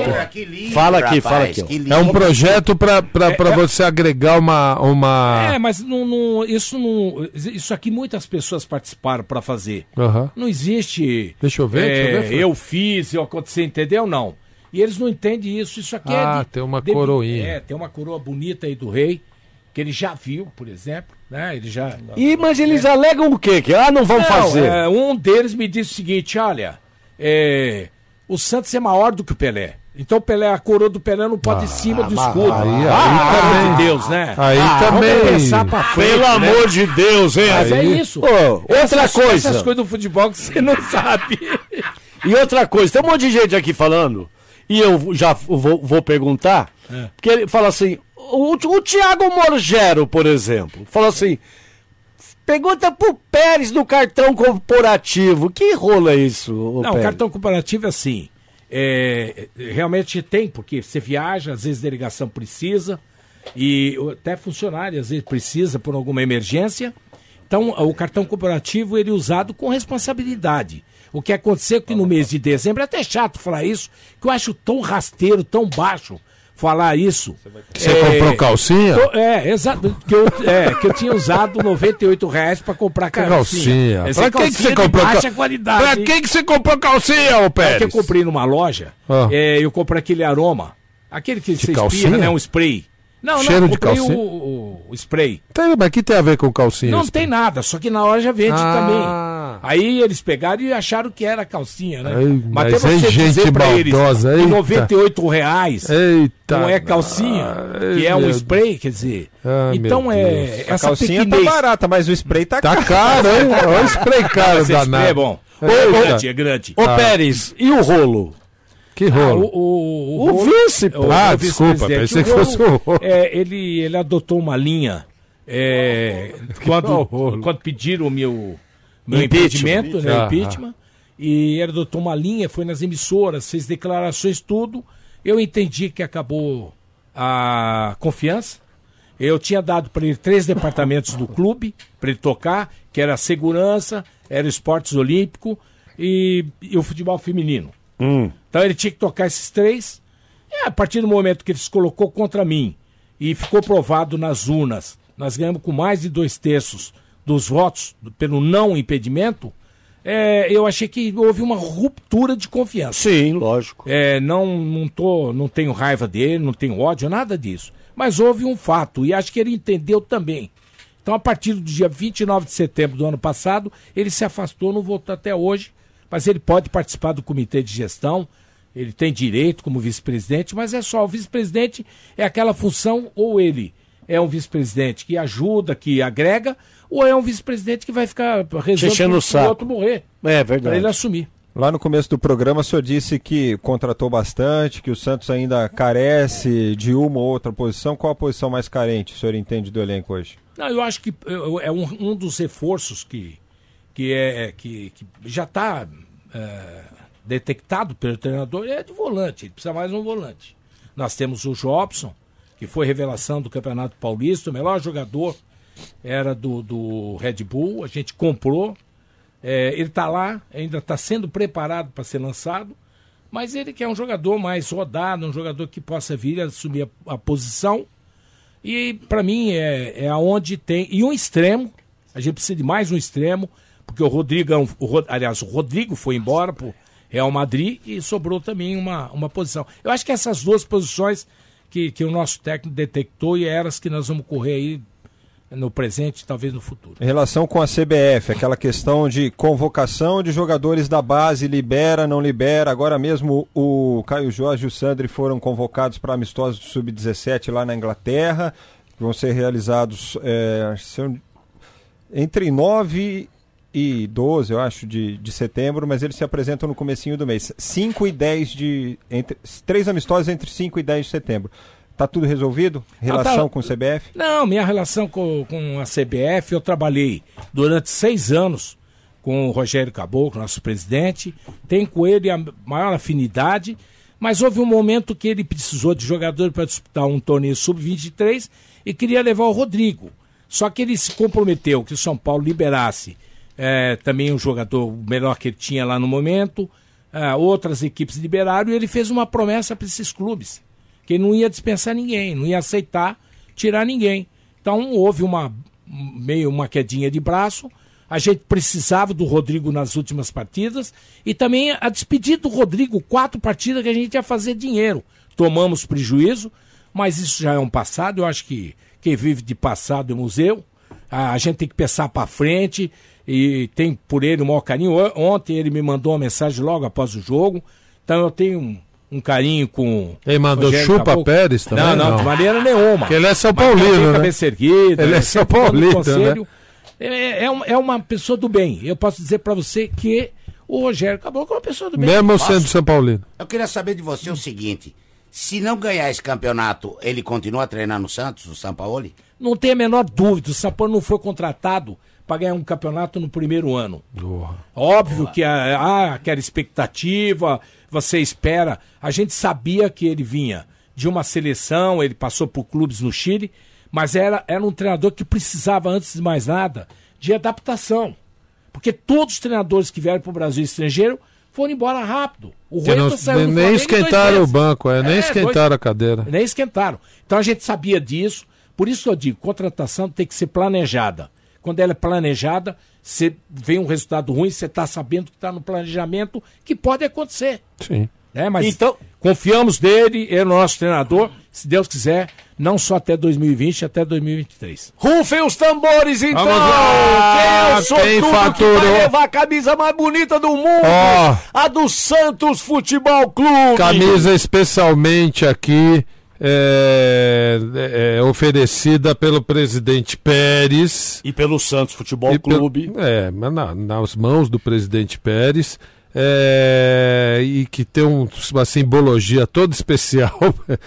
Fala aqui, fala aqui. É um projeto para É, é- você agregar uma. uma... É, mas não, não- isso não. Isso aqui muitas pessoas participaram para fazer. Aham. Não existe. Deixa eu ver, é, deixa eu ver, eu fiz, eu aconteceu, entendeu? Não. E eles não entendem isso. Isso aqui é. Ah, tem uma de- coroinha. É, tem uma coroa bonita aí do rei, que ele já viu, por exemplo. Né? Ele já. Ih, mas eles alegam o quê? Que ah, não vão Não, fazer. é, um deles me disse o seguinte: olha, é, o Santos é maior do que o Pelé. Então o Pelé, a coroa do Pelé não pode ir em cima do mas escudo. aí- aí ah, pelo amor também- de Deus, né? aí Ah, também- pensar pra frente, Pelo né? amor de Deus, hein? Mas é Aí- isso. Ô, outra Essas- coisa. Essas coisas do futebol que você não sabe. E outra coisa, tem um monte de gente aqui falando, e eu já vou, vou perguntar, É. porque ele fala assim, o, o Thiago Morgero, por exemplo, fala assim, pergunta pro Pérez do cartão corporativo, que rolo é isso, Não, o Pérez? cartão comparativo é assim. é, realmente tem, porque você viaja, às vezes a delegação precisa, e até funcionário às vezes precisa por alguma emergência. Então, o cartão corporativo ele é usado com responsabilidade. O que aconteceu que no mês de dezembro, é até chato falar isso, que eu acho tão rasteiro, tão baixo falar isso. Você comprou calcinha? tô- é, exato. Que eu, é, que eu tinha usado 98 reais para comprar calcinha. Calcinha. Essa é Pra que, que você de comprou baixa cal- qualidade. Pra hein? que, que você comprou calcinha, ô É que eu Pérez? comprei numa loja, Ah. é, eu comprei aquele aroma, aquele que você calcinha? espirra, né, um spray. Não, Cheiro não, de comprei calcinha? o, o, o spray. Tem, mas que tem a ver com calcinha? Não tem nada, só que na loja vende Ah. também. Aí eles pegaram e acharam que era calcinha, né? Ai, mas é você gente dizer pra eles maldosa, que eita. 98 reais Eita. não é calcinha, Ai, que é um spray, quer dizer. Ai, então é Deus. A essa calcinha pequenez. tá barata, mas o spray tá, Tá caro, hein? (laughs) Olha o spray caro Esse spray danado. é bom. É, É grande, é grande. Ô Ah. Pérez, e o rolo? Que Ah, rolo? o, o, O rolo- vice, o- pô. Ah, o desculpa, pensei que O fosse o rolo. (laughs) é, ele, ele adotou uma linha é, quando, quando pediram o meu, Impeachment. impedimento, né, Ah, impeachment, e ele adotou uma linha, foi nas emissoras, fez declarações, tudo. Eu entendi que acabou a confiança. Eu tinha dado para ele três departamentos do clube, para ele tocar, que era a segurança, era o esportes olímpico e, e o futebol feminino. Então ele tinha que tocar esses três. E a partir do momento que ele se colocou contra mim e ficou provado nas urnas, nós ganhamos com mais de dois terços dos votos pelo não impedimento, é, eu achei que houve uma ruptura de confiança. Sim, lógico. É, não, não, tô, não tenho raiva dele, não tenho ódio, nada disso. Mas houve um fato, e acho que ele entendeu também. Então, a partir do dia 29 de setembro do ano passado, ele se afastou, não voltou até hoje, mas ele pode participar do comitê de gestão, ele tem direito como vice-presidente, mas é só, o vice-presidente é aquela função, ou ele é um vice-presidente que ajuda, que agrega, ou é um vice-presidente que vai ficar rezando pro- o outro morrer, É para ele verdade. assumir. Lá no começo do programa, o senhor disse que contratou bastante, que o Santos ainda carece de uma ou outra posição. Qual a posição mais carente, o senhor entende do elenco hoje? Não, eu acho que é um, um dos reforços que, que, é, que, que já está detectado pelo treinador é de volante. Ele precisa mais um volante. Nós temos o Jobson, que foi revelação do Campeonato Paulista, o melhor jogador era do, do Red Bull. A gente comprou. É, ele está lá, ainda está sendo preparado para ser lançado. Mas ele quer um jogador mais rodado, um jogador que possa vir a assumir a, a posição. E para mim é, é aonde tem. E um extremo. A gente precisa de mais um extremo, porque o Rodrigo, é o, aliás, o Rodrigo foi embora pro Real Madrid e sobrou também uma, uma posição. Eu acho que essas duas posições que, que o nosso técnico detectou e eram as que nós vamos correr aí no presente talvez no futuro. Em relação com a CBF, aquela questão de convocação de jogadores da base, libera, não libera. Agora mesmo o Caio Jorge e o Sandri foram convocados para amistosos do Sub-17 lá na Inglaterra, que vão ser realizados é, entre 9 e 12, eu acho, de, de setembro, mas eles se apresentam no comecinho do mês. 5 e 10 de... Entre, três amistosos entre 5 e 10 de setembro. Tá tudo resolvido? Relação tá- com o CBF? Não, minha relação com, com a CBF, eu trabalhei durante seis anos com o Rogério Caboclo, nosso presidente. Tenho com ele a maior afinidade, mas houve um momento que ele precisou de jogador para disputar um torneio sub-23 e queria levar o Rodrigo. Só que ele se comprometeu que o São Paulo liberasse é, também um jogador melhor que ele tinha lá no momento. Ah, outras equipes liberaram e ele fez uma promessa para esses clubes, que não ia dispensar ninguém, não ia aceitar tirar ninguém. Então houve uma meio uma quedinha de braço. A gente precisava do Rodrigo nas últimas partidas e também a despedida do Rodrigo, quatro partidas que a gente ia fazer dinheiro. Tomamos prejuízo, mas isso já é um passado. Eu acho que quem vive de passado é museu. A gente tem que pensar para frente e tem por ele o maior carinho. Ontem ele me mandou uma mensagem logo após o jogo, então eu tenho um, carinho com. Ele mandou Rogério chupa Caboclo. Pérez também? Não, não, Não. de maneira nenhuma. Porque ele é São Paulino, né? cabeça erguida, Ele é? São Paulino, conselho. né? É, é, um- é uma pessoa do bem. Eu posso dizer para você que o Rogério Caboclo é uma pessoa do bem. Mesmo Posso? sendo São Paulino. Eu queria saber de você o seguinte: se não ganhar esse campeonato, ele continua treinando o Santos, o Sampaoli? Não tem a menor dúvida, o Sapor não foi contratado para ganhar um campeonato no primeiro ano. Óbvio que há há aquela expectativa, você espera. A gente sabia que ele vinha de uma seleção, ele passou por clubes no Chile, mas era, era um treinador que precisava, antes de mais nada, de adaptação. Porque todos os treinadores que vieram para o Brasil estrangeiro foram embora rápido. O Rueda saiu nem Flamengo em esquentaram o banco, é, nem esquentaram dois- a cadeira. nem esquentaram. Então a gente sabia disso. Por isso que eu digo, contratação tem que ser planejada. Quando ela é planejada, você vem um resultado ruim, você está sabendo que está no planejamento, que pode acontecer. Sim. Né? Mas Então- confiamos nele, ele é o nosso treinador, se Deus quiser, não só até 2020, até 2023. Rufem os tambores, então! Vamos lá! Quem é o Quem sortudo que faturou? vai levar a camisa mais bonita do mundo? Ó. A do Santos Futebol Clube! Camisa especialmente aqui é, é, é oferecida pelo presidente Pérez. E pelo Santos Futebol pelo- Clube. É, mas na- nas mãos do presidente Pérez. é, e que tem um- uma simbologia toda especial. (laughs)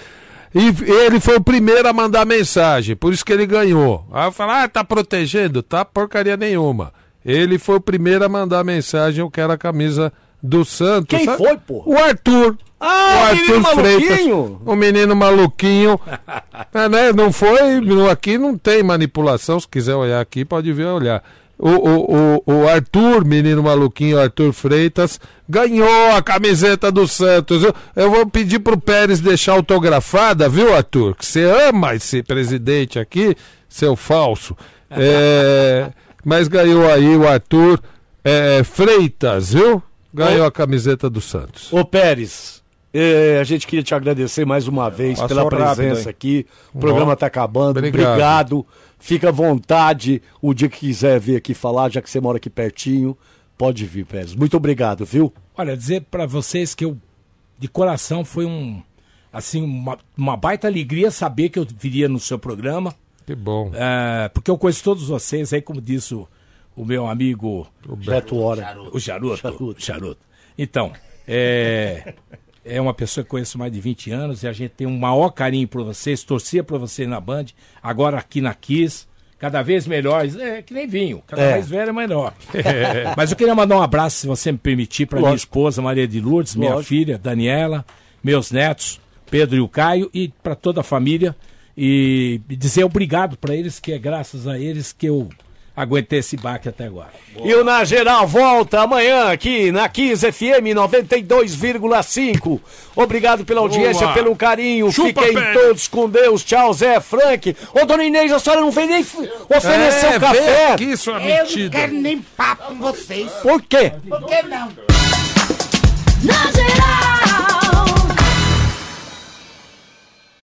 E ele foi o primeiro a mandar mensagem, por isso que ele ganhou. Aí eu falo, ah, tá protegendo? Tá porcaria nenhuma. Ele foi o primeiro a mandar mensagem, eu quero a camisa do Santos. Quem Sabe? foi, pô? O Arthur. Ah, o menino maluquinho? O menino maluquinho. (laughs) É, né? Não foi. Aqui não tem manipulação. Se quiser olhar aqui, pode vir olhar. O, o, o, o Arthur, menino maluquinho, Arthur Freitas, ganhou a camiseta do Santos. Eu, eu vou pedir pro Pérez deixar autografada, viu, Arthur? Que você ama esse presidente aqui, seu falso. É, (laughs) mas ganhou aí o Arthur é, Freitas, viu? Ganhou a camiseta do Santos. Ô Pérez, eh, a gente queria te agradecer mais uma vez Passou pela rápido, presença hein? aqui. O programa está acabando. obrigado. Obrigado. Fica à vontade o dia que quiser vir aqui falar, já que você mora aqui pertinho. Pode vir, Pérez. Muito obrigado, viu? Olha, dizer para vocês que eu, de coração, foi um, assim, uma, uma baita alegria saber que eu viria no seu programa. Que bom. É, porque eu conheço todos vocês, aí como disse o, o meu amigo Beto Hora. o Charuto, Charuto. Então, é, é uma pessoa que conheço mais de 20 anos e a gente tem um maior carinho por vocês, torcia por vocês na Band, agora aqui na Kiss, cada vez melhores, é que nem vinho, cada É. mais velho é melhor. (laughs) Mas eu queria mandar um abraço, se você me permitir, para minha esposa Maria de Lourdes, minha Lógico. filha Daniela, meus netos, Pedro e o Caio, e para toda a família. E dizer obrigado para eles, que é graças a eles que eu aguentei esse baque até agora. E o Na Geral volta amanhã aqui na 15 FM 92,5. Obrigado pela audiência, Boa. pelo carinho. Chupa, Fiquem Pérez. todos com Deus. Tchau, Zé Frank. Ô, dona Inês, a senhora não vem nem oferecer É, o café. vem aqui, sua Eu não quero nem papo com vocês. Por quê? Por que não? Na geral.